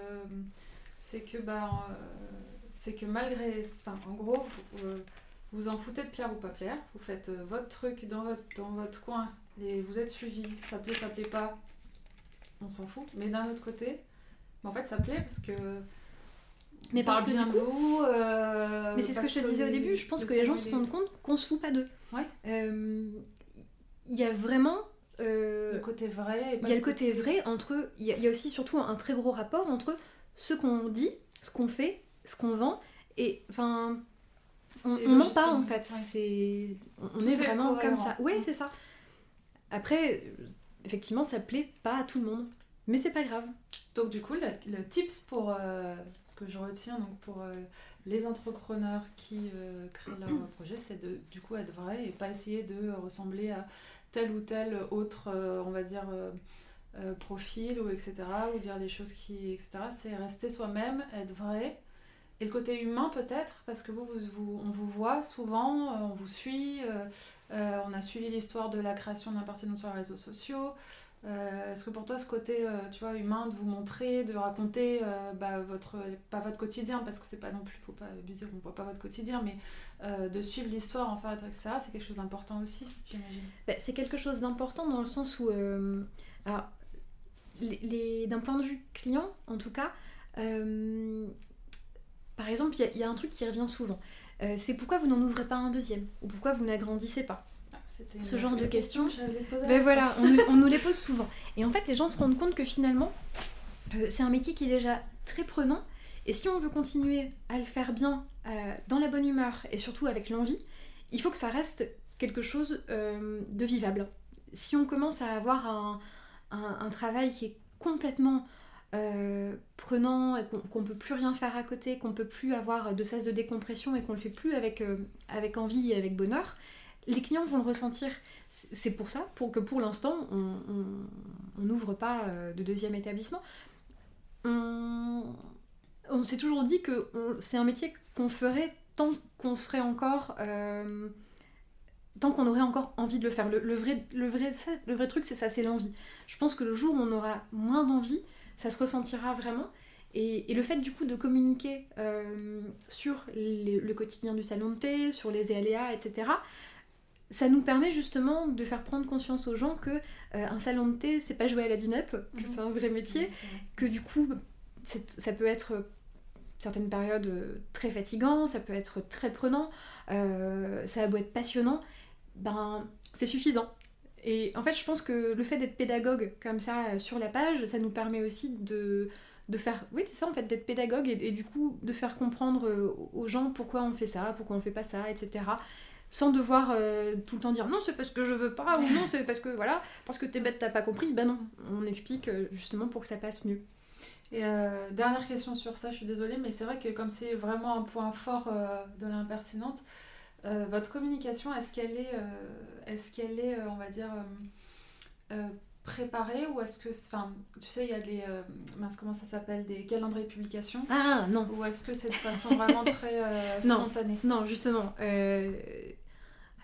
c'est que, bah, euh, c'est que malgré. Enfin, en gros, vous, euh, vous en foutez de Pierre ou pas plaire. Vous faites euh, votre truc dans votre, dans votre coin. Et vous êtes suivi. Ça plaît, ça plaît pas. On s'en fout. Mais d'un autre côté, en fait, ça plaît parce que. Mais parce que bien du coup, mais c'est ce que je te disais au début, je pense que les gens se rendent compte qu'on se fout pas d'eux. Ouais il y a vraiment euh, le côté vrai. il y a le côté vrai entre. Il y, a, aussi surtout un très gros rapport entre ce qu'on dit, ce qu'on fait, ce qu'on vend, et enfin. On ment pas en fait. C'est, on est, vraiment comme ça. Oui, c'est ça. Après, effectivement, ça plaît pas à tout le monde, mais c'est pas grave. Donc du coup, le, tips pour euh, ce que je retiens donc pour euh, les entrepreneurs qui créent leur projet, c'est de du coup être vrai et pas essayer de ressembler à tel ou tel autre, euh, on va dire, euh, euh, profil ou etc. ou dire des choses qui, etc. C'est rester soi-même, être vrai. Et le côté humain peut-être, parce que vous, vous, on vous voit souvent, on vous suit, on a suivi l'histoire de la création d'un partenaire sur les réseaux sociaux. Est-ce que pour toi ce côté tu vois, humain de vous montrer, de raconter bah, votre, pas votre quotidien, parce que c'est pas non plus, faut pas abuser, on voit pas votre quotidien, mais euh, de suivre l'histoire, en fait, etc., c'est quelque chose d'important aussi, j'imagine. Bah, c'est quelque chose d'important dans le sens où, euh, les, d'un point de vue client, en tout cas, euh, par exemple, il y, a un truc qui revient souvent. c'est pourquoi vous n'en ouvrez pas un deuxième Ou pourquoi vous n'agrandissez pas Ce genre de questions. Ben voilà, on, on nous les pose souvent. Et en fait, les gens se rendent compte que finalement, c'est un métier qui est déjà très prenant et si on veut continuer à le faire bien, euh, dans la bonne humeur et surtout avec l'envie, il faut que ça reste quelque chose euh, de vivable. Si on commence à avoir un, travail qui est complètement euh, prenant, qu'on ne peut plus rien faire à côté, qu'on ne peut plus avoir de cesse de décompression et qu'on ne le fait plus avec, avec envie et avec bonheur, les clients vont le ressentir. C'est pour ça, pour que pour l'instant, on n'ouvre pas de deuxième établissement. On, s'est toujours dit que c'est un métier qu'on ferait tant qu'on serait encore. Euh, tant qu'on aurait encore envie de le faire. Le, vrai, truc, c'est ça, c'est l'envie. Je pense que le jour où on aura moins d'envie, ça se ressentira vraiment. Et, le fait du coup de communiquer sur le quotidien du salon de thé, sur les aléas, etc., ça nous permet justement de faire prendre conscience aux gens que un salon de thé, c'est pas jouer à la dinette, que mhm. c'est un vrai métier, que du coup, ça peut être certaines périodes euh, très fatigant, ça peut être très prenant, euh, ça a beau être passionnant, ben c'est suffisant. Et en fait, je pense que le fait d'être pédagogue comme ça euh, sur la page, ça nous permet aussi de, de faire. Oui, c'est ça en fait, d'être pédagogue et, du coup de faire comprendre aux gens pourquoi on fait ça, pourquoi on fait pas ça, etc. Sans devoir tout le temps dire non, c'est parce que je veux pas, ou non, c'est parce que voilà, parce que t'es bête, t'as pas compris. Ben non, on explique justement pour que ça passe mieux. Et euh, dernière question sur ça, je suis désolée, mais c'est vrai que comme c'est vraiment un point fort euh, de l'impertinente, euh, votre communication, est-ce qu'elle est, est-ce qu'elle est, on va dire, préparée ou est-ce que, enfin, tu sais, il y a des, mince, comment ça s'appelle, des calendriers de publication? Ah non. Ou est-ce que c'est de façon vraiment très spontanée? Non, justement.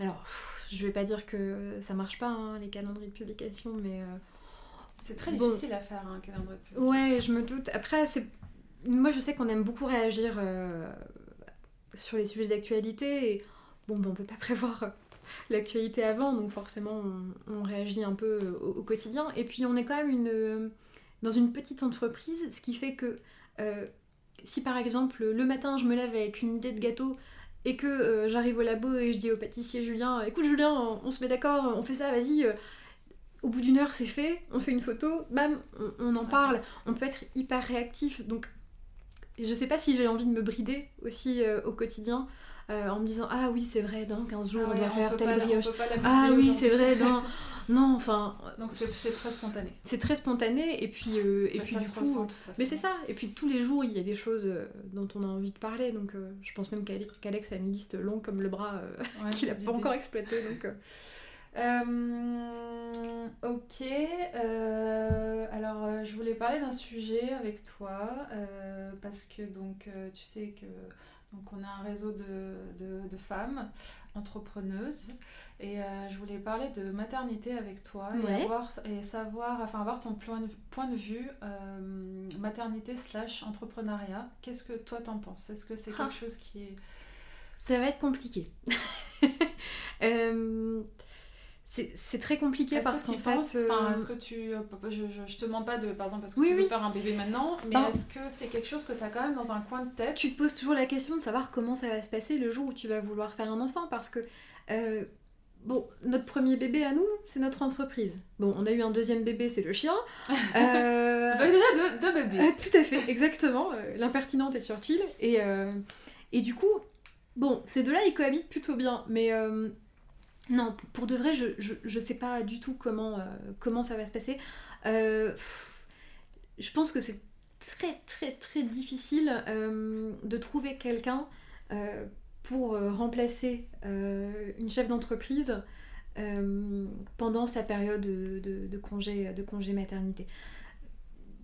Alors, je vais pas dire que ça marche pas, hein, les calendriers de publication, mais c'est très difficile à faire un calendrier Ouais, je me doute. Après, c'est moi je sais qu'on aime beaucoup réagir euh, sur les sujets d'actualité et bon, ben, on peut pas prévoir euh, l'actualité avant, donc forcément on, réagit un peu euh, au, quotidien. Et puis on est quand même une, dans une petite entreprise, ce qui fait que si par exemple le matin je me lève avec une idée de gâteau et que j'arrive au labo et je dis au pâtissier Julien, écoute Julien, on, se met d'accord, on fait ça, vas-y au bout d'une heure, c'est fait, on fait une photo, bam, on, en parle. On peut être hyper réactif. Donc, je sais pas si j'ai envie de me brider aussi euh, au quotidien. Euh, en me disant ah oui c'est vrai dans 15 jours ah on doit faire telle brioche. ah oui c'est vrai dans non enfin donc c'est très spontané. c'est très spontané et puis euh, et bah, puis du coup mais c'est ça et puis tous les jours il y a des choses dont on a envie de parler donc je pense même qu'Alex a une liste longue comme le bras qu'il a pas encore exploité donc euh, ok, euh, alors euh, je voulais parler d'un sujet avec toi parce que donc tu sais que donc on a un réseau de, de, femmes entrepreneuses et je voulais parler de maternité avec toi et, avoir, et savoir, enfin avoir ton point de, point de vue maternité slash entrepreneuriat. Qu'est-ce que toi t'en penses? Est-ce que c'est quelque ah. chose qui est... Ça va être compliqué. c'est très compliqué parce qu'en fait. Euh, est-ce que tu. Euh, je, je, te demande pas de. Par exemple, parce que tu veux faire un bébé maintenant, mais est-ce que c'est quelque chose que tu as quand même dans un coin de tête? Tu te poses toujours la question de savoir comment ça va se passer le jour où tu vas vouloir faire un enfant parce que. Euh, bon, notre premier bébé à nous, c'est notre entreprise. Bon, on a eu un deuxième bébé, c'est le chien. Euh... Vous avez déjà deux, bébés. tout à fait, exactement. L'impertinente et Churchill. Et, et du coup, bon, ces deux-là, ils cohabitent plutôt bien. Mais non, pour de vrai, je, je, sais pas du tout comment, euh, ça va se passer. Euh, je pense que c'est très très très difficile euh, de trouver quelqu'un pour remplacer une chef d'entreprise pendant sa période de congé maternité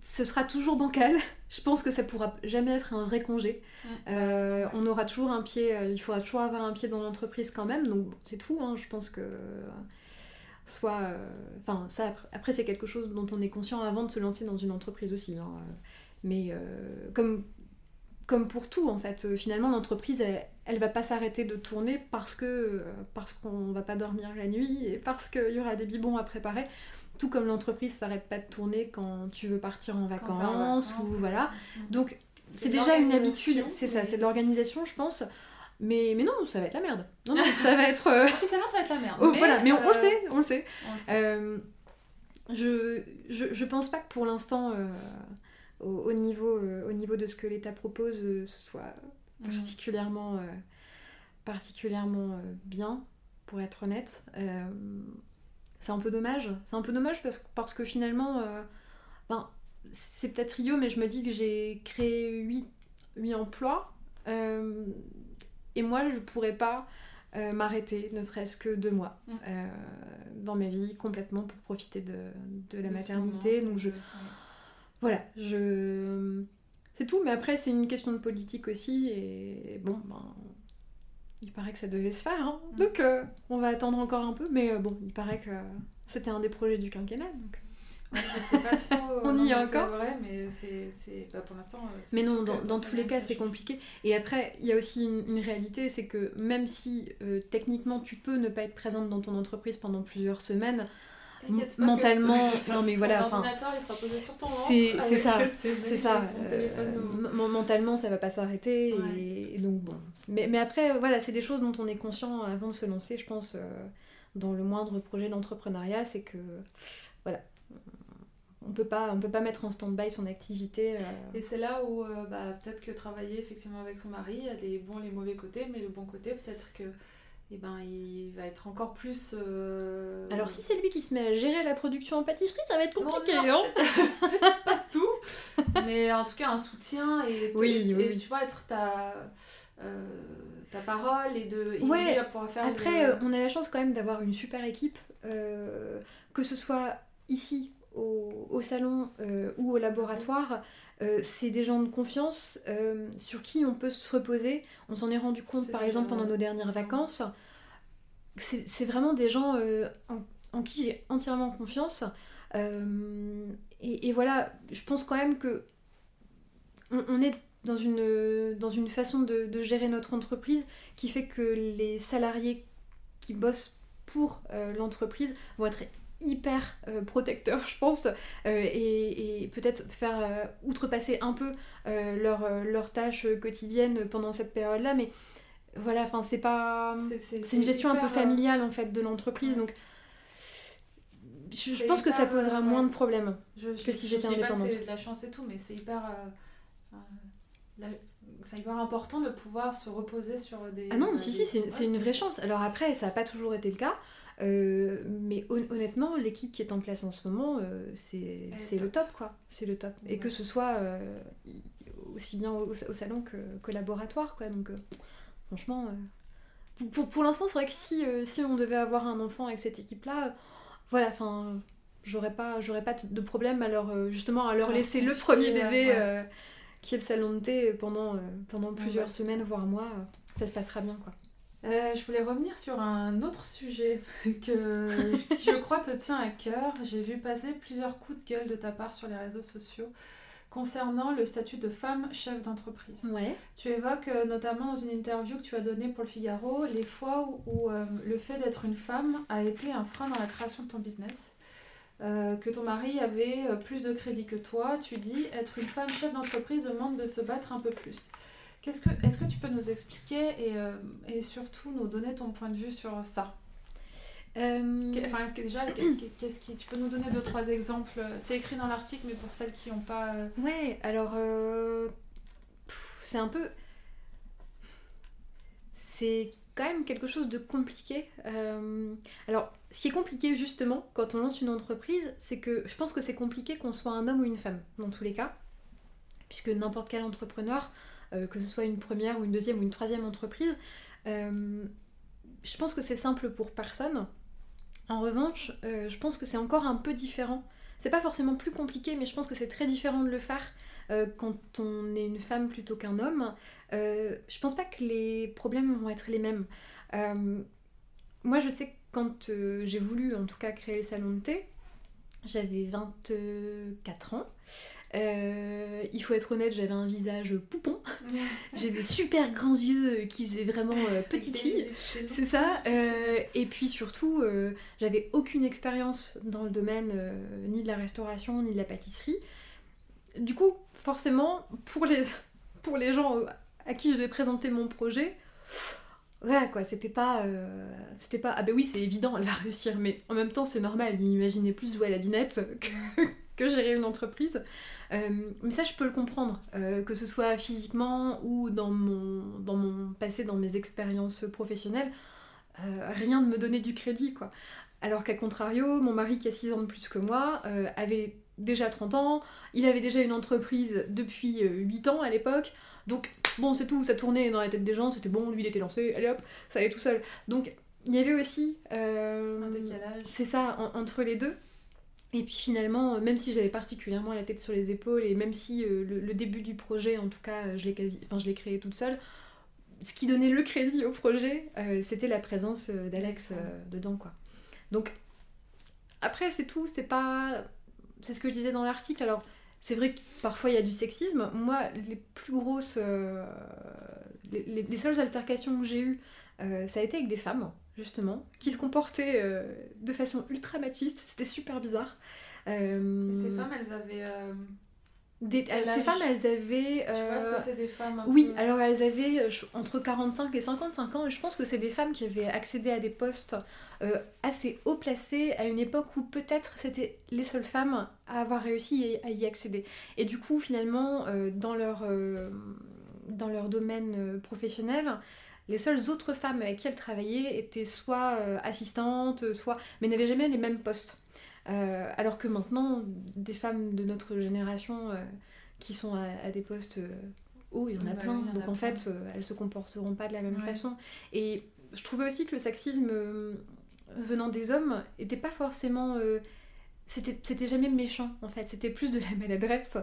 ce sera toujours bancal. Je pense que ça pourra jamais être un vrai congé. Euh, on aura toujours un pied, euh, il faudra toujours avoir un pied dans l'entreprise quand même. Donc c'est tout. Hein. Je pense que soit, euh, enfin ça après, c'est quelque chose dont on est conscient avant de se lancer dans une entreprise aussi. Hein. Mais comme comme pour tout en fait, finalement l'entreprise elle, elle, va pas s'arrêter de tourner parce que parce qu'on va pas dormir la nuit et parce qu'il y aura des bibons à préparer. Tout comme l'entreprise s'arrête pas de tourner quand tu veux partir en vacances, ou voilà. Donc c'est déjà une habitude, c'est ça, c'est de l'organisation, je pense. Mais, mais non, ça va être la merde. Non, non, ça va être. Euh, Officiellement, ça va être la merde. Oh, mais voilà, mais on, le euh, sait, on le sait. Euh, je, je, je, pense pas que pour l'instant, au, niveau, au niveau de ce que l'État propose, ce soit mhm. particulièrement, particulièrement bien, pour être honnête c'est un peu dommage. C'est un peu dommage parce, parce que finalement, euh, ben, c'est peut-être idiot, mais je me dis que j'ai créé 8, 8 emplois. Euh, et moi, je pourrais pas euh, m'arrêter, ne serait-ce que deux mois mm. dans ma vie complètement pour profiter de, de la maternité. Donc je. Voilà, je. C'est tout, mais après, c'est une question de politique aussi. Et bon, ben, il paraît que ça devait se faire, hein. mm. donc euh, on va attendre encore un peu, mais euh, bon, il paraît que c'était un des projets du quinquennat. Donc. je sais pas trop. On y est encore. Vrai, mais c'est bah, pour l'instant. c'est Mais non, dans, tous les cas, c'est compliqué. Et après, il y a aussi une, une réalité, c'est que même si euh, techniquement tu peux ne pas être présente dans ton entreprise pendant plusieurs semaines, pas mentalement, que- non, mais voilà, enfin, c'est ça, c'est ça. euh, mentalement, ça va pas s'arrêter. Ouais. Et, et donc bon. Mais, mais après, euh, voilà, c'est des choses dont on est conscient avant de se lancer, je pense, euh, dans le moindre projet d'entrepreneuriat, c'est que voilà, on peut pas, on peut pas mettre en stand-by son activité. euh, Et c'est là où bah, peut-être que travailler effectivement avec son mari, il y a des bons et les mauvais côtés, mais le bon côté, peut-être que eh ben, il va être encore plus. euh, Alors si c'est lui qui se met à gérer la production en pâtisserie, ça va être compliqué. non, hein. peut-être- pas tout, mais en tout cas un soutien et, Oui, et- oui, et oui. tu vois, être ta, euh, ta parole et de. et Ouais, lui va pouvoir faire Après, euh, on a la chance quand même d'avoir une super équipe, euh, que ce soit ici au, au salon euh, ou au laboratoire. euh, c'est des gens de confiance euh, sur qui on peut se reposer. On s'en est rendu compte par exemple pendant nos dernières vacances. C'est c'est vraiment des gens en, en qui j'ai entièrement confiance. Et, et voilà, je pense quand même que on, on est dans une, dans une façon de, de gérer notre entreprise qui fait que les salariés qui bossent pour euh, l'entreprise vont être hyper euh, protecteurs, je pense, euh, et, et peut-être faire euh, outrepasser un peu leurs leurs tâches quotidiennes pendant cette période-là, mais voilà, enfin c'est pas... C'est une gestion un peu familiale en fait de l'entreprise, donc je, pense que ça posera moins de problèmes. Je, que si j'étais indépendante. C'est de la chance et tout, mais c'est hyper. la- c'est hyper important de pouvoir se reposer sur des. Ah non, si, si, c'est une vraie chance. Alors après, ça n'a pas toujours été le cas, euh, mais hon- honnêtement, l'équipe qui est en place en ce moment, euh, c'est est c'est le top, quoi. C'est le top. Et Ouais. que ce soit euh, aussi bien au, au salon que, que laboratoire, quoi. Donc, euh, franchement, pour, pour, pour l'instant, c'est vrai que si, si on devait avoir un enfant avec cette équipe-là, voilà, enfin, j'aurais pas, j'aurais pas de problème à leur, justement, à leur laisser le premier bébé. ouais. qui est le salon de thé pendant, pendant plusieurs semaines, voire mois, ça se passera bien quoi. Euh, je voulais revenir sur un autre sujet que, qui, je crois, te tient à cœur. J'ai vu passer plusieurs coups de gueule de ta part sur les réseaux sociaux concernant le statut de femme chef d'entreprise. Ouais. Tu évoques euh, notamment dans une interview que tu as donnée pour le Figaro les fois où, où, euh, le fait d'être une femme a été un frein dans la création de ton business. Euh, que ton mari avait plus de crédit que toi, tu dis être une femme chef d'entreprise demande de se battre un peu plus. Qu'est-ce que, est-ce que tu peux nous expliquer et, euh, et surtout nous donner ton point de vue sur ça? Euh, Enfin, est-ce que déjà, qu'est- qu'est-ce qui, tu peux nous donner deux trois exemples? C'est écrit dans l'article, mais pour celles qui n'ont pas. euh, Ouais, alors euh, c'est un peu. C'est quand même quelque chose de compliqué. Alors, ce qui est compliqué justement quand on lance une entreprise, c'est que je pense que c'est compliqué qu'on soit un homme ou une femme, dans tous les cas. Puisque n'importe quel entrepreneur, que ce soit une première ou une deuxième ou une troisième entreprise, euh, je pense que c'est simple pour personne. En revanche, euh, je pense que c'est encore un peu différent. C'est pas forcément plus compliqué, mais je pense que c'est très différent de le faire euh, quand on est une femme plutôt qu'un homme. Euh, je pense pas que les problèmes vont être les mêmes. Euh, moi, je sais que quand euh, j'ai voulu, en tout cas, créer le salon de thé, j'avais 24 ans. Euh, il faut être honnête, j'avais un visage poupon. J'ai des super grands yeux qui faisaient vraiment euh, petite fille. C'est ça. euh, et puis surtout, j'avais aucune expérience dans le domaine ni de la restauration ni de la pâtisserie. Du coup, forcément, pour les, pour les gens à qui je devais présenter mon projet, voilà quoi, c'était pas, euh, pas. Ah ben oui, c'est évident, elle va réussir, mais en même temps, c'est normal. Il m'imaginait plus jouer à la dinette que, que gérer une entreprise. Euh, mais ça, je peux le comprendre, euh, que ce soit physiquement ou dans mon, dans mon passé, dans mes expériences professionnelles, rien ne me donnait du crédit, quoi. Alors qu'à contrario, mon mari, qui a 6 ans de plus que moi, avait déjà 30 ans, il avait déjà une entreprise depuis euh, 8 ans à l'époque, donc bon, c'est tout, ça tournait dans la tête des gens, c'était bon, lui il était lancé, allez hop, ça allait tout seul. Donc il y avait aussi... euh, Un décalage. c'est ça, en- entre les deux. Et puis finalement, euh, même si j'avais particulièrement la tête sur les épaules, et même si euh, le, le début du projet, en tout cas, je l'ai quasi, enfin, je l'ai créé toute seule, ce qui donnait le crédit au projet, euh, c'était la présence d'Alex dedans, quoi. Donc après, c'est tout, c'est pas, c'est ce que je disais dans l'article. Alors, c'est vrai que parfois il y a du sexisme. Moi, les plus grosses. Euh, les, les, seules altercations que j'ai eues, euh, ça a été avec des femmes, justement, qui se comportaient euh, de façon ultra machiste. C'était super bizarre. ces femmes, elles avaient ces femmes, elles avaient. Tu vois ce que c'est des femmes Oui, alors elles avaient euh, entre 45 et 55 ans, et je pense que c'est des femmes qui avaient accédé à des postes euh, assez haut placés à une époque où peut-être c'était les seules femmes à avoir réussi à y accéder. Et du coup, finalement, euh, dans, leur, dans leur domaine professionnel, les seules autres femmes avec qui elles travaillaient étaient soit assistantes, soit. mais n'avaient jamais les mêmes postes. Euh, alors que maintenant, des femmes de notre génération euh, qui sont à, des postes euh, hauts, il y en a bah plein. Donc en, fait, elles se comporteront pas de la même façon. Et je trouvais aussi que le sexisme venant des hommes était pas forcément c'était jamais méchant en fait. C'était plus de la maladresse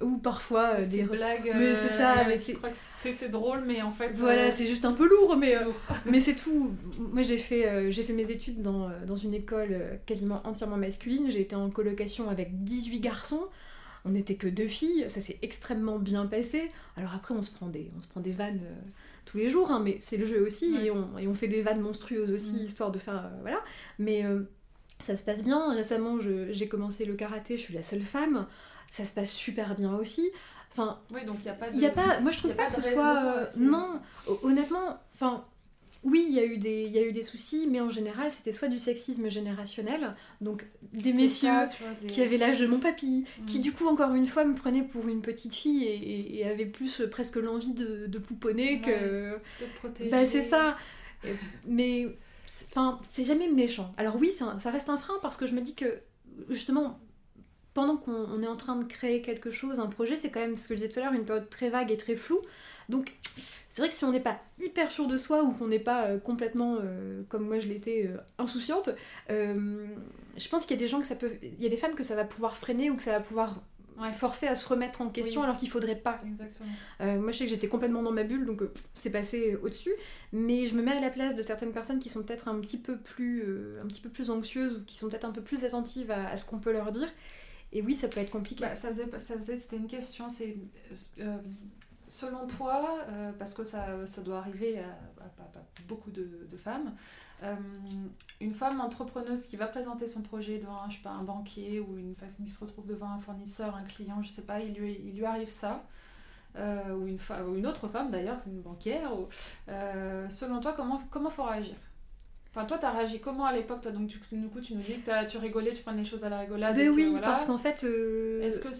ou parfois des blagues mais c'est ça mais c'est c'est drôle mais en fait voilà euh, c'est juste un peu lourd mais euh, mais c'est tout. Moi j'ai fait euh, j'ai fait mes études dans, dans une école quasiment entièrement masculine. J'ai été en colocation avec 18 garçons. On n'était que deux filles. Ça s'est extrêmement bien passé. Alors après on se prend des on se prend des vannes tous les jours hein, mais c'est le jeu aussi. Et, on, et on fait des vannes monstrueuses aussi mm. histoire de faire voilà. Mais ça se passe bien. Récemment, j'ai commencé le karaté, je suis la seule femme. Ça se passe super bien aussi. Enfin, oui, donc il a pas. Y a pas, moi, je trouve pas, que ce soit... Euh, non, honnêtement, enfin... Oui, il y, a eu des, y a eu des soucis, mais en général, c'était soit du sexisme générationnel, donc des messieurs qui avaient l'âge de mon papy, qui mm. du coup, encore une fois, me prenaient pour une petite fille et, et, avaient plus euh, presque l'envie de, de pouponner que... De protéger. Bah, c'est ça. mais Enfin, c'est jamais méchant. Alors oui, ça, reste un frein parce que je me dis que justement, pendant qu'on est en train de créer quelque chose, un projet, c'est quand même ce que je disais tout à l'heure, une période très vague et très floue. Donc c'est vrai que si on n'est pas hyper sûr de soi ou qu'on n'est pas euh, complètement, euh, comme moi je l'étais, euh, insouciante, je pense qu'il y a des gens que ça peut, il y a des femmes que ça va pouvoir freiner ou que ça va pouvoir ouais. forcé à se remettre en question alors qu'il faudrait pas. Euh, moi je sais que j'étais complètement dans ma bulle donc euh, c'est passé au-dessus, mais je me mets à la place de certaines personnes qui sont peut-être un petit peu plus euh, un petit peu plus anxieuses ou qui sont peut-être un peu plus attentives à, ce qu'on peut leur dire. Et oui, ça peut être compliqué. Bah, ça faisait, ça faisait c'était une question, c'est selon toi, parce que ça, ça doit arriver à, beaucoup de, de femmes, euh, une femme entrepreneuse qui va présenter son projet devant je sais pas, un banquier ou une femme qui se retrouve devant un fournisseur, un client, je sais pas, il lui, il lui arrive ça. Euh, ou, une ou une autre femme d'ailleurs, c'est une banquière. Ou, euh, selon toi, comment comment faut réagir? Enfin, toi, t'as réagi comment à l'époque Toi, donc, du coup, tu nous dis que tu rigolais, tu prenais les choses à la rigolade. Ben oui, parce qu'en fait. Est-ce que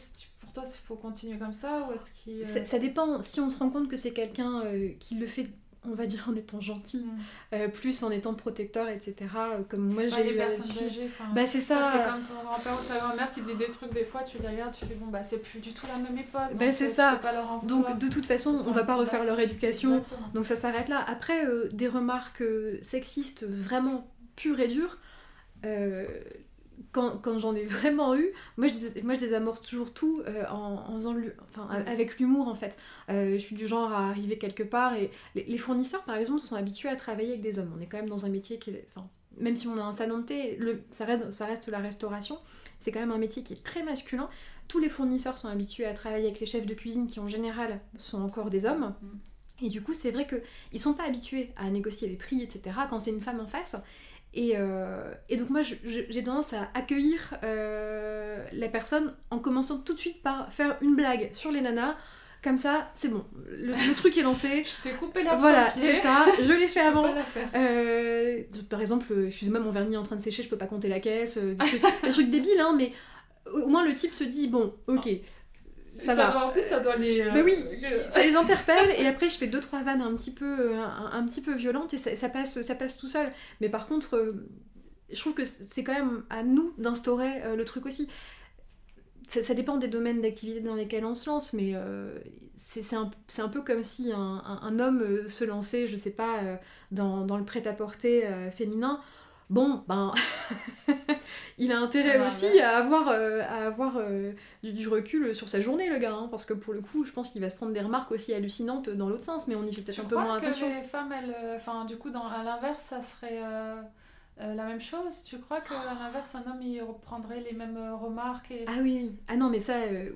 pour toi, il faut continuer comme ça ou est-ce. Ça, ça, dépend. Si on se rend compte que c'est quelqu'un qui le fait on va dire en étant gentil, mm. euh, plus en étant protecteur, etc. Euh, comme moi j'ai les personnes âgées. Bah c'est ça. c'est comme ton grand-père ou ta grand-mère qui dit des trucs des fois, tu les regardes, tu dis bon bah c'est plus du tout la même époque. Bah c'est ça. donc de toute façon, on va pas refaire leur éducation. Donc ça s'arrête là. Après euh, des remarques sexistes vraiment pures et dures quand, quand j'en ai vraiment eu, moi je, moi je désamorce toujours tout euh, en, faisant enfin, avec l'humour en fait. Euh, je suis du genre à arriver quelque part et les, fournisseurs par exemple sont habitués à travailler avec des hommes. On est quand même dans un métier qui est. Enfin, même si on a un salon de thé, le, ça, reste, ça reste la restauration, c'est quand même un métier qui est très masculin. Tous les fournisseurs sont habitués à travailler avec les chefs de cuisine qui en général sont encore des hommes. Mm. Et du coup, c'est vrai qu'ils sont pas habitués à négocier les prix, etc. quand c'est une femme en face. Euh, et, donc moi, j'ai tendance à accueillir euh, la personne en commençant tout de suite par faire une blague sur les nanas. Comme ça, c'est bon. Le, truc est lancé. je t'ai coupé la Voilà, c'est ça. Je l'ai fait avant. Euh, par exemple, excusez-moi, mon vernis est en train de sécher, je peux pas compter la caisse. des, trucs, débiles, hein, mais au moins le type se dit bon, ok, ça, va. en plus, ça doit les. Mais oui, ça les interpelle et après je fais deux trois vannes un petit peu, un, petit peu violentes et ça, passe, ça passe tout seul. Mais par contre, euh, je trouve que c'est quand même à nous d'instaurer euh, le truc aussi. Ça, dépend des domaines d'activité dans lesquels on se lance, mais euh, c'est un, un, peu comme si un, un, homme se lançait, je sais pas, dans, dans le prêt-à-porter féminin bon, ben, il a intérêt ah, aussi à avoir, euh, à avoir euh, du, recul sur sa journée, le gars, hein, parce que pour le coup, je pense qu'il va se prendre des remarques aussi hallucinantes dans l'autre sens, mais on y fait peut-être un peu moins que les femmes, elles, euh, enfin, du coup, dans, à l'inverse, ça serait. euh, la même chose? Tu crois qu'à l'inverse, un homme, il reprendrait les mêmes remarques et... Ah oui, oui. Ah non, mais ça, euh,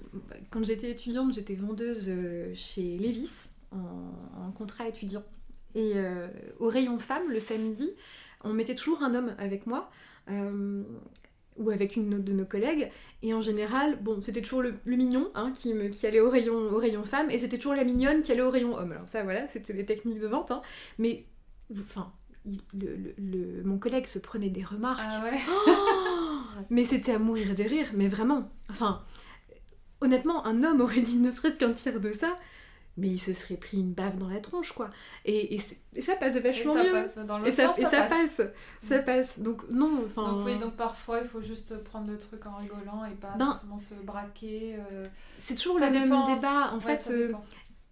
quand j'étais étudiante, j'étais vendeuse chez Levis en, contrat étudiant. Et au rayon femme, le samedi, on mettait toujours un homme avec moi. ou avec une autre de nos collègues. Et en général, bon, c'était toujours le, mignon hein, qui, me, qui allait au rayon, au rayon femme, et c'était toujours la mignonne qui allait au rayon homme. Alors ça, voilà, c'était des techniques de vente. Hein. Mais, enfin, le, mon collègue se prenait des remarques. Ah ouais oh mais c'était à mourir de rire, mais vraiment. Enfin, honnêtement, un homme aurait dit ne serait-ce qu'un tir de ça, mais il se serait pris une bave dans la tronche, quoi. Et, et, ça passe vachement et ça Passe. Dans et ça, et ça passe. Ça passe. Donc, non, enfin... Donc, oui, donc parfois, il faut juste prendre le truc en rigolant et pas ben, forcément se braquer. Euh. C'est toujours le même débat. En fait, euh,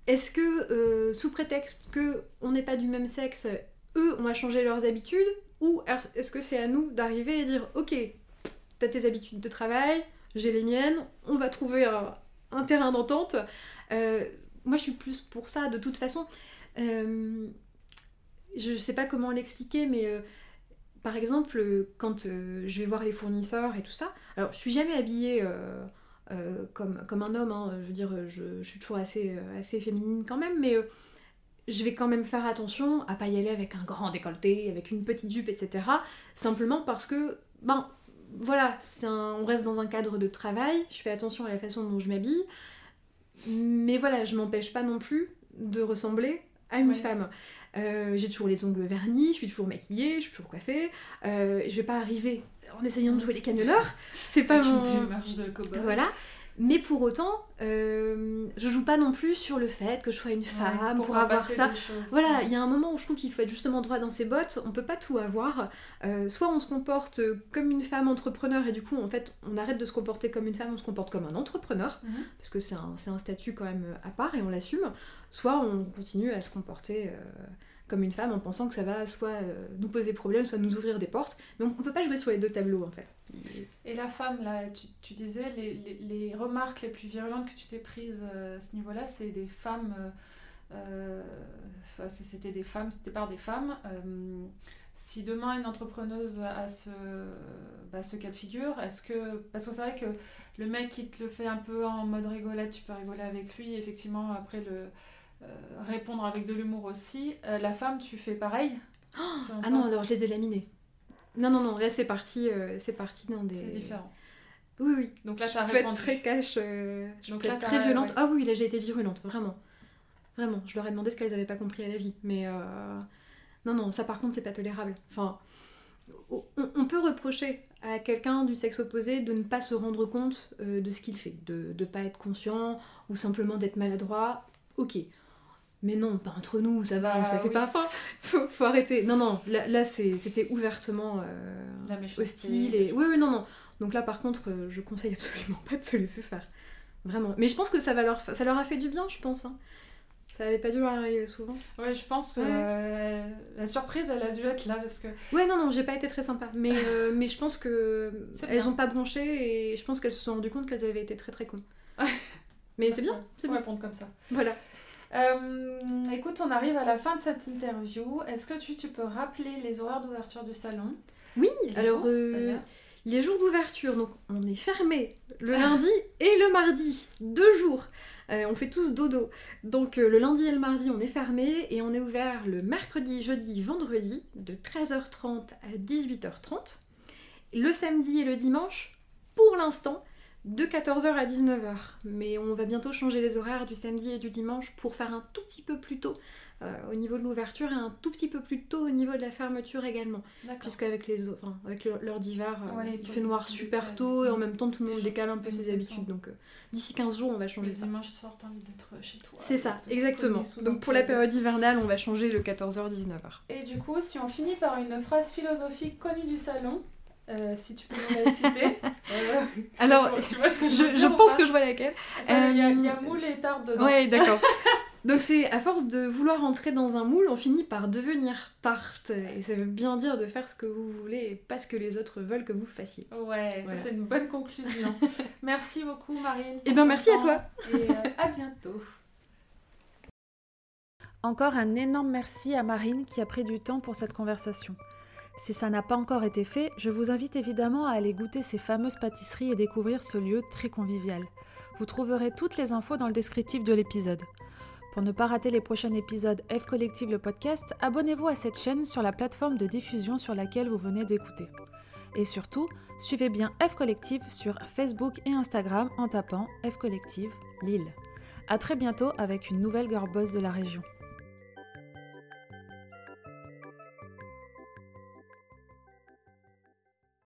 est-ce que, euh, sous prétexte que on n'est pas du même sexe, eux, on va changer leurs habitudes Ou est-ce que c'est à nous d'arriver et dire, ok, t'as tes habitudes de travail, j'ai les miennes, on va trouver un, terrain d'entente euh, Moi, je suis plus pour ça, de toute façon. Euh, je sais pas comment l'expliquer, mais euh, par exemple, quand je vais voir les fournisseurs et tout ça, alors je suis jamais habillée comme, comme un homme, hein, je veux dire, je, je, suis toujours assez, assez féminine quand même, mais je vais quand même faire attention à pas y aller avec un grand décolleté, avec une petite jupe, etc. Simplement parce que, ben, voilà, on reste dans un cadre de travail, je fais attention à la façon dont je m'habille, mais voilà, je m'empêche pas non plus de ressembler à une femme. Euh, j'ai toujours les ongles vernis, je suis toujours maquillée, je suis toujours coiffée, euh, je vais pas arriver en essayant de jouer les cagnoleurs, c'est pas mon... démarche de Voilà. Mais pour autant, euh, je joue pas non plus sur le fait que je sois une femme pour, avoir ça. Voilà, il y a un moment où je trouve qu'il faut être justement droit dans ses bottes. On peut pas tout avoir. Euh, soit on se comporte comme une femme entrepreneur et du coup, en fait, on arrête de se comporter comme une femme, on se comporte comme un entrepreneur mhm. parce que c'est un, un, statut quand même à part et on l'assume. Soit on continue à se comporter. Euh, comme une femme en pensant que ça va soit euh, nous poser problème, soit nous ouvrir des portes. Mais on, ne peut pas jouer sur les deux tableaux en fait. Et la femme, là, tu, disais, les, remarques les plus virulentes que tu t'es prises euh, à ce niveau-là, c'est des femmes. Euh, c'était des femmes, c'était par des femmes. si demain une entrepreneuse a ce, bah, ce cas de figure, est-ce que. Parce que c'est vrai que le mec qui te le fait un peu en mode rigolette, tu peux rigoler avec lui, effectivement, après le répondre avec de l'humour aussi. Euh, la femme, tu fais pareil oh Ah non, alors je les ai laminés. Non, non, non, là c'est parti, euh, c'est parti dans des... C'est différent. Oui, oui. Donc là, tu as répondu. être très cash, je peux être très violente. Ah oui, là j'ai été virulente, vraiment. Vraiment, je leur ai demandé ce qu'elles n'avaient pas compris à la vie. Mais non, non, ça par contre, c'est pas tolérable. Enfin, on, peut reprocher à quelqu'un du sexe opposé de ne pas se rendre compte de ce qu'il fait, de ne pas être conscient ou simplement d'être maladroit. Ok, mais non, pas entre nous, ça va, ça ah fait pas faim. faut, faut arrêter. Non, non, là, c'était ouvertement euh, hostile. Et... Oui, oui, non, non. Donc là, par contre, euh, je conseille absolument pas de se laisser faire. Vraiment. Mais je pense que ça, va leur, ça leur a fait du bien, je pense. Hein. Ça avait pas dû leur arriver souvent. Ouais, je pense que euh, la surprise, elle a dû être là parce que. Ouais, non, non, j'ai pas été très sympa. Mais, mais je pense que elles ont pas bronché et je pense qu'elles se sont rendues compte qu'elles avaient été très très cons. mais c'est bien, c'est bien. répondre comme ça. Voilà. Euh, écoute, on arrive à la fin de cette interview. Est-ce que tu, tu, peux rappeler les horaires d'ouverture du salon? Oui, alors euh, les jours d'ouverture, donc on est fermé le lundi et le mardi, deux jours. Euh, on fait tous dodo. Donc le lundi et le mardi, on est fermé et on est ouvert le mercredi, jeudi, vendredi de 13h30 à 18h30. Le samedi et le dimanche, pour l'instant, de 14h à 19h. Mais on va bientôt changer les horaires du samedi et du dimanche pour faire un tout petit peu plus tôt euh, au niveau de l'ouverture et un tout petit peu plus tôt au niveau de la fermeture également. Puisqu'avec les enfin, avec l'heure d'hiver, euh, il fait noir super tôt et en même temps tout le monde décale un peu ses habitudes. Donc euh, d'ici 15 jours, on va changer le ça. dimanche soir, t'as envie d'être chez toi. C'est ça, exactement. Donc pour la période hivernale, on va changer le 14h-19h. Et du coup, si on finit par une phrase philosophique connue du salon, euh, si tu peux nous la citer. Euh, Alors, je, je, pense que je vois laquelle. Il y, a, y, a euh, moule et tarte dedans. Ouais, d'accord. Donc c'est à force de vouloir entrer dans un moule, on finit par devenir tarte. Et ça veut bien dire de faire ce que vous voulez et pas ce que les autres veulent que vous fassiez. Ouais, ça c'est une bonne conclusion. merci beaucoup Marine. Et eh bien merci à toi. Et à bientôt. Encore un énorme merci à Marine qui a pris du temps pour cette conversation. Si ça n'a pas encore été fait, je vous invite évidemment à aller goûter ces fameuses pâtisseries et découvrir ce lieu très convivial. Vous trouverez toutes les infos dans le descriptif de l'épisode. Pour ne pas rater les prochains épisodes F Collective le podcast, abonnez-vous à cette chaîne sur la plateforme de diffusion sur laquelle vous venez d'écouter. Et surtout, suivez bien F Collective sur Facebook et Instagram en tapant F Collective Lille. A très bientôt avec une nouvelle girl de la région.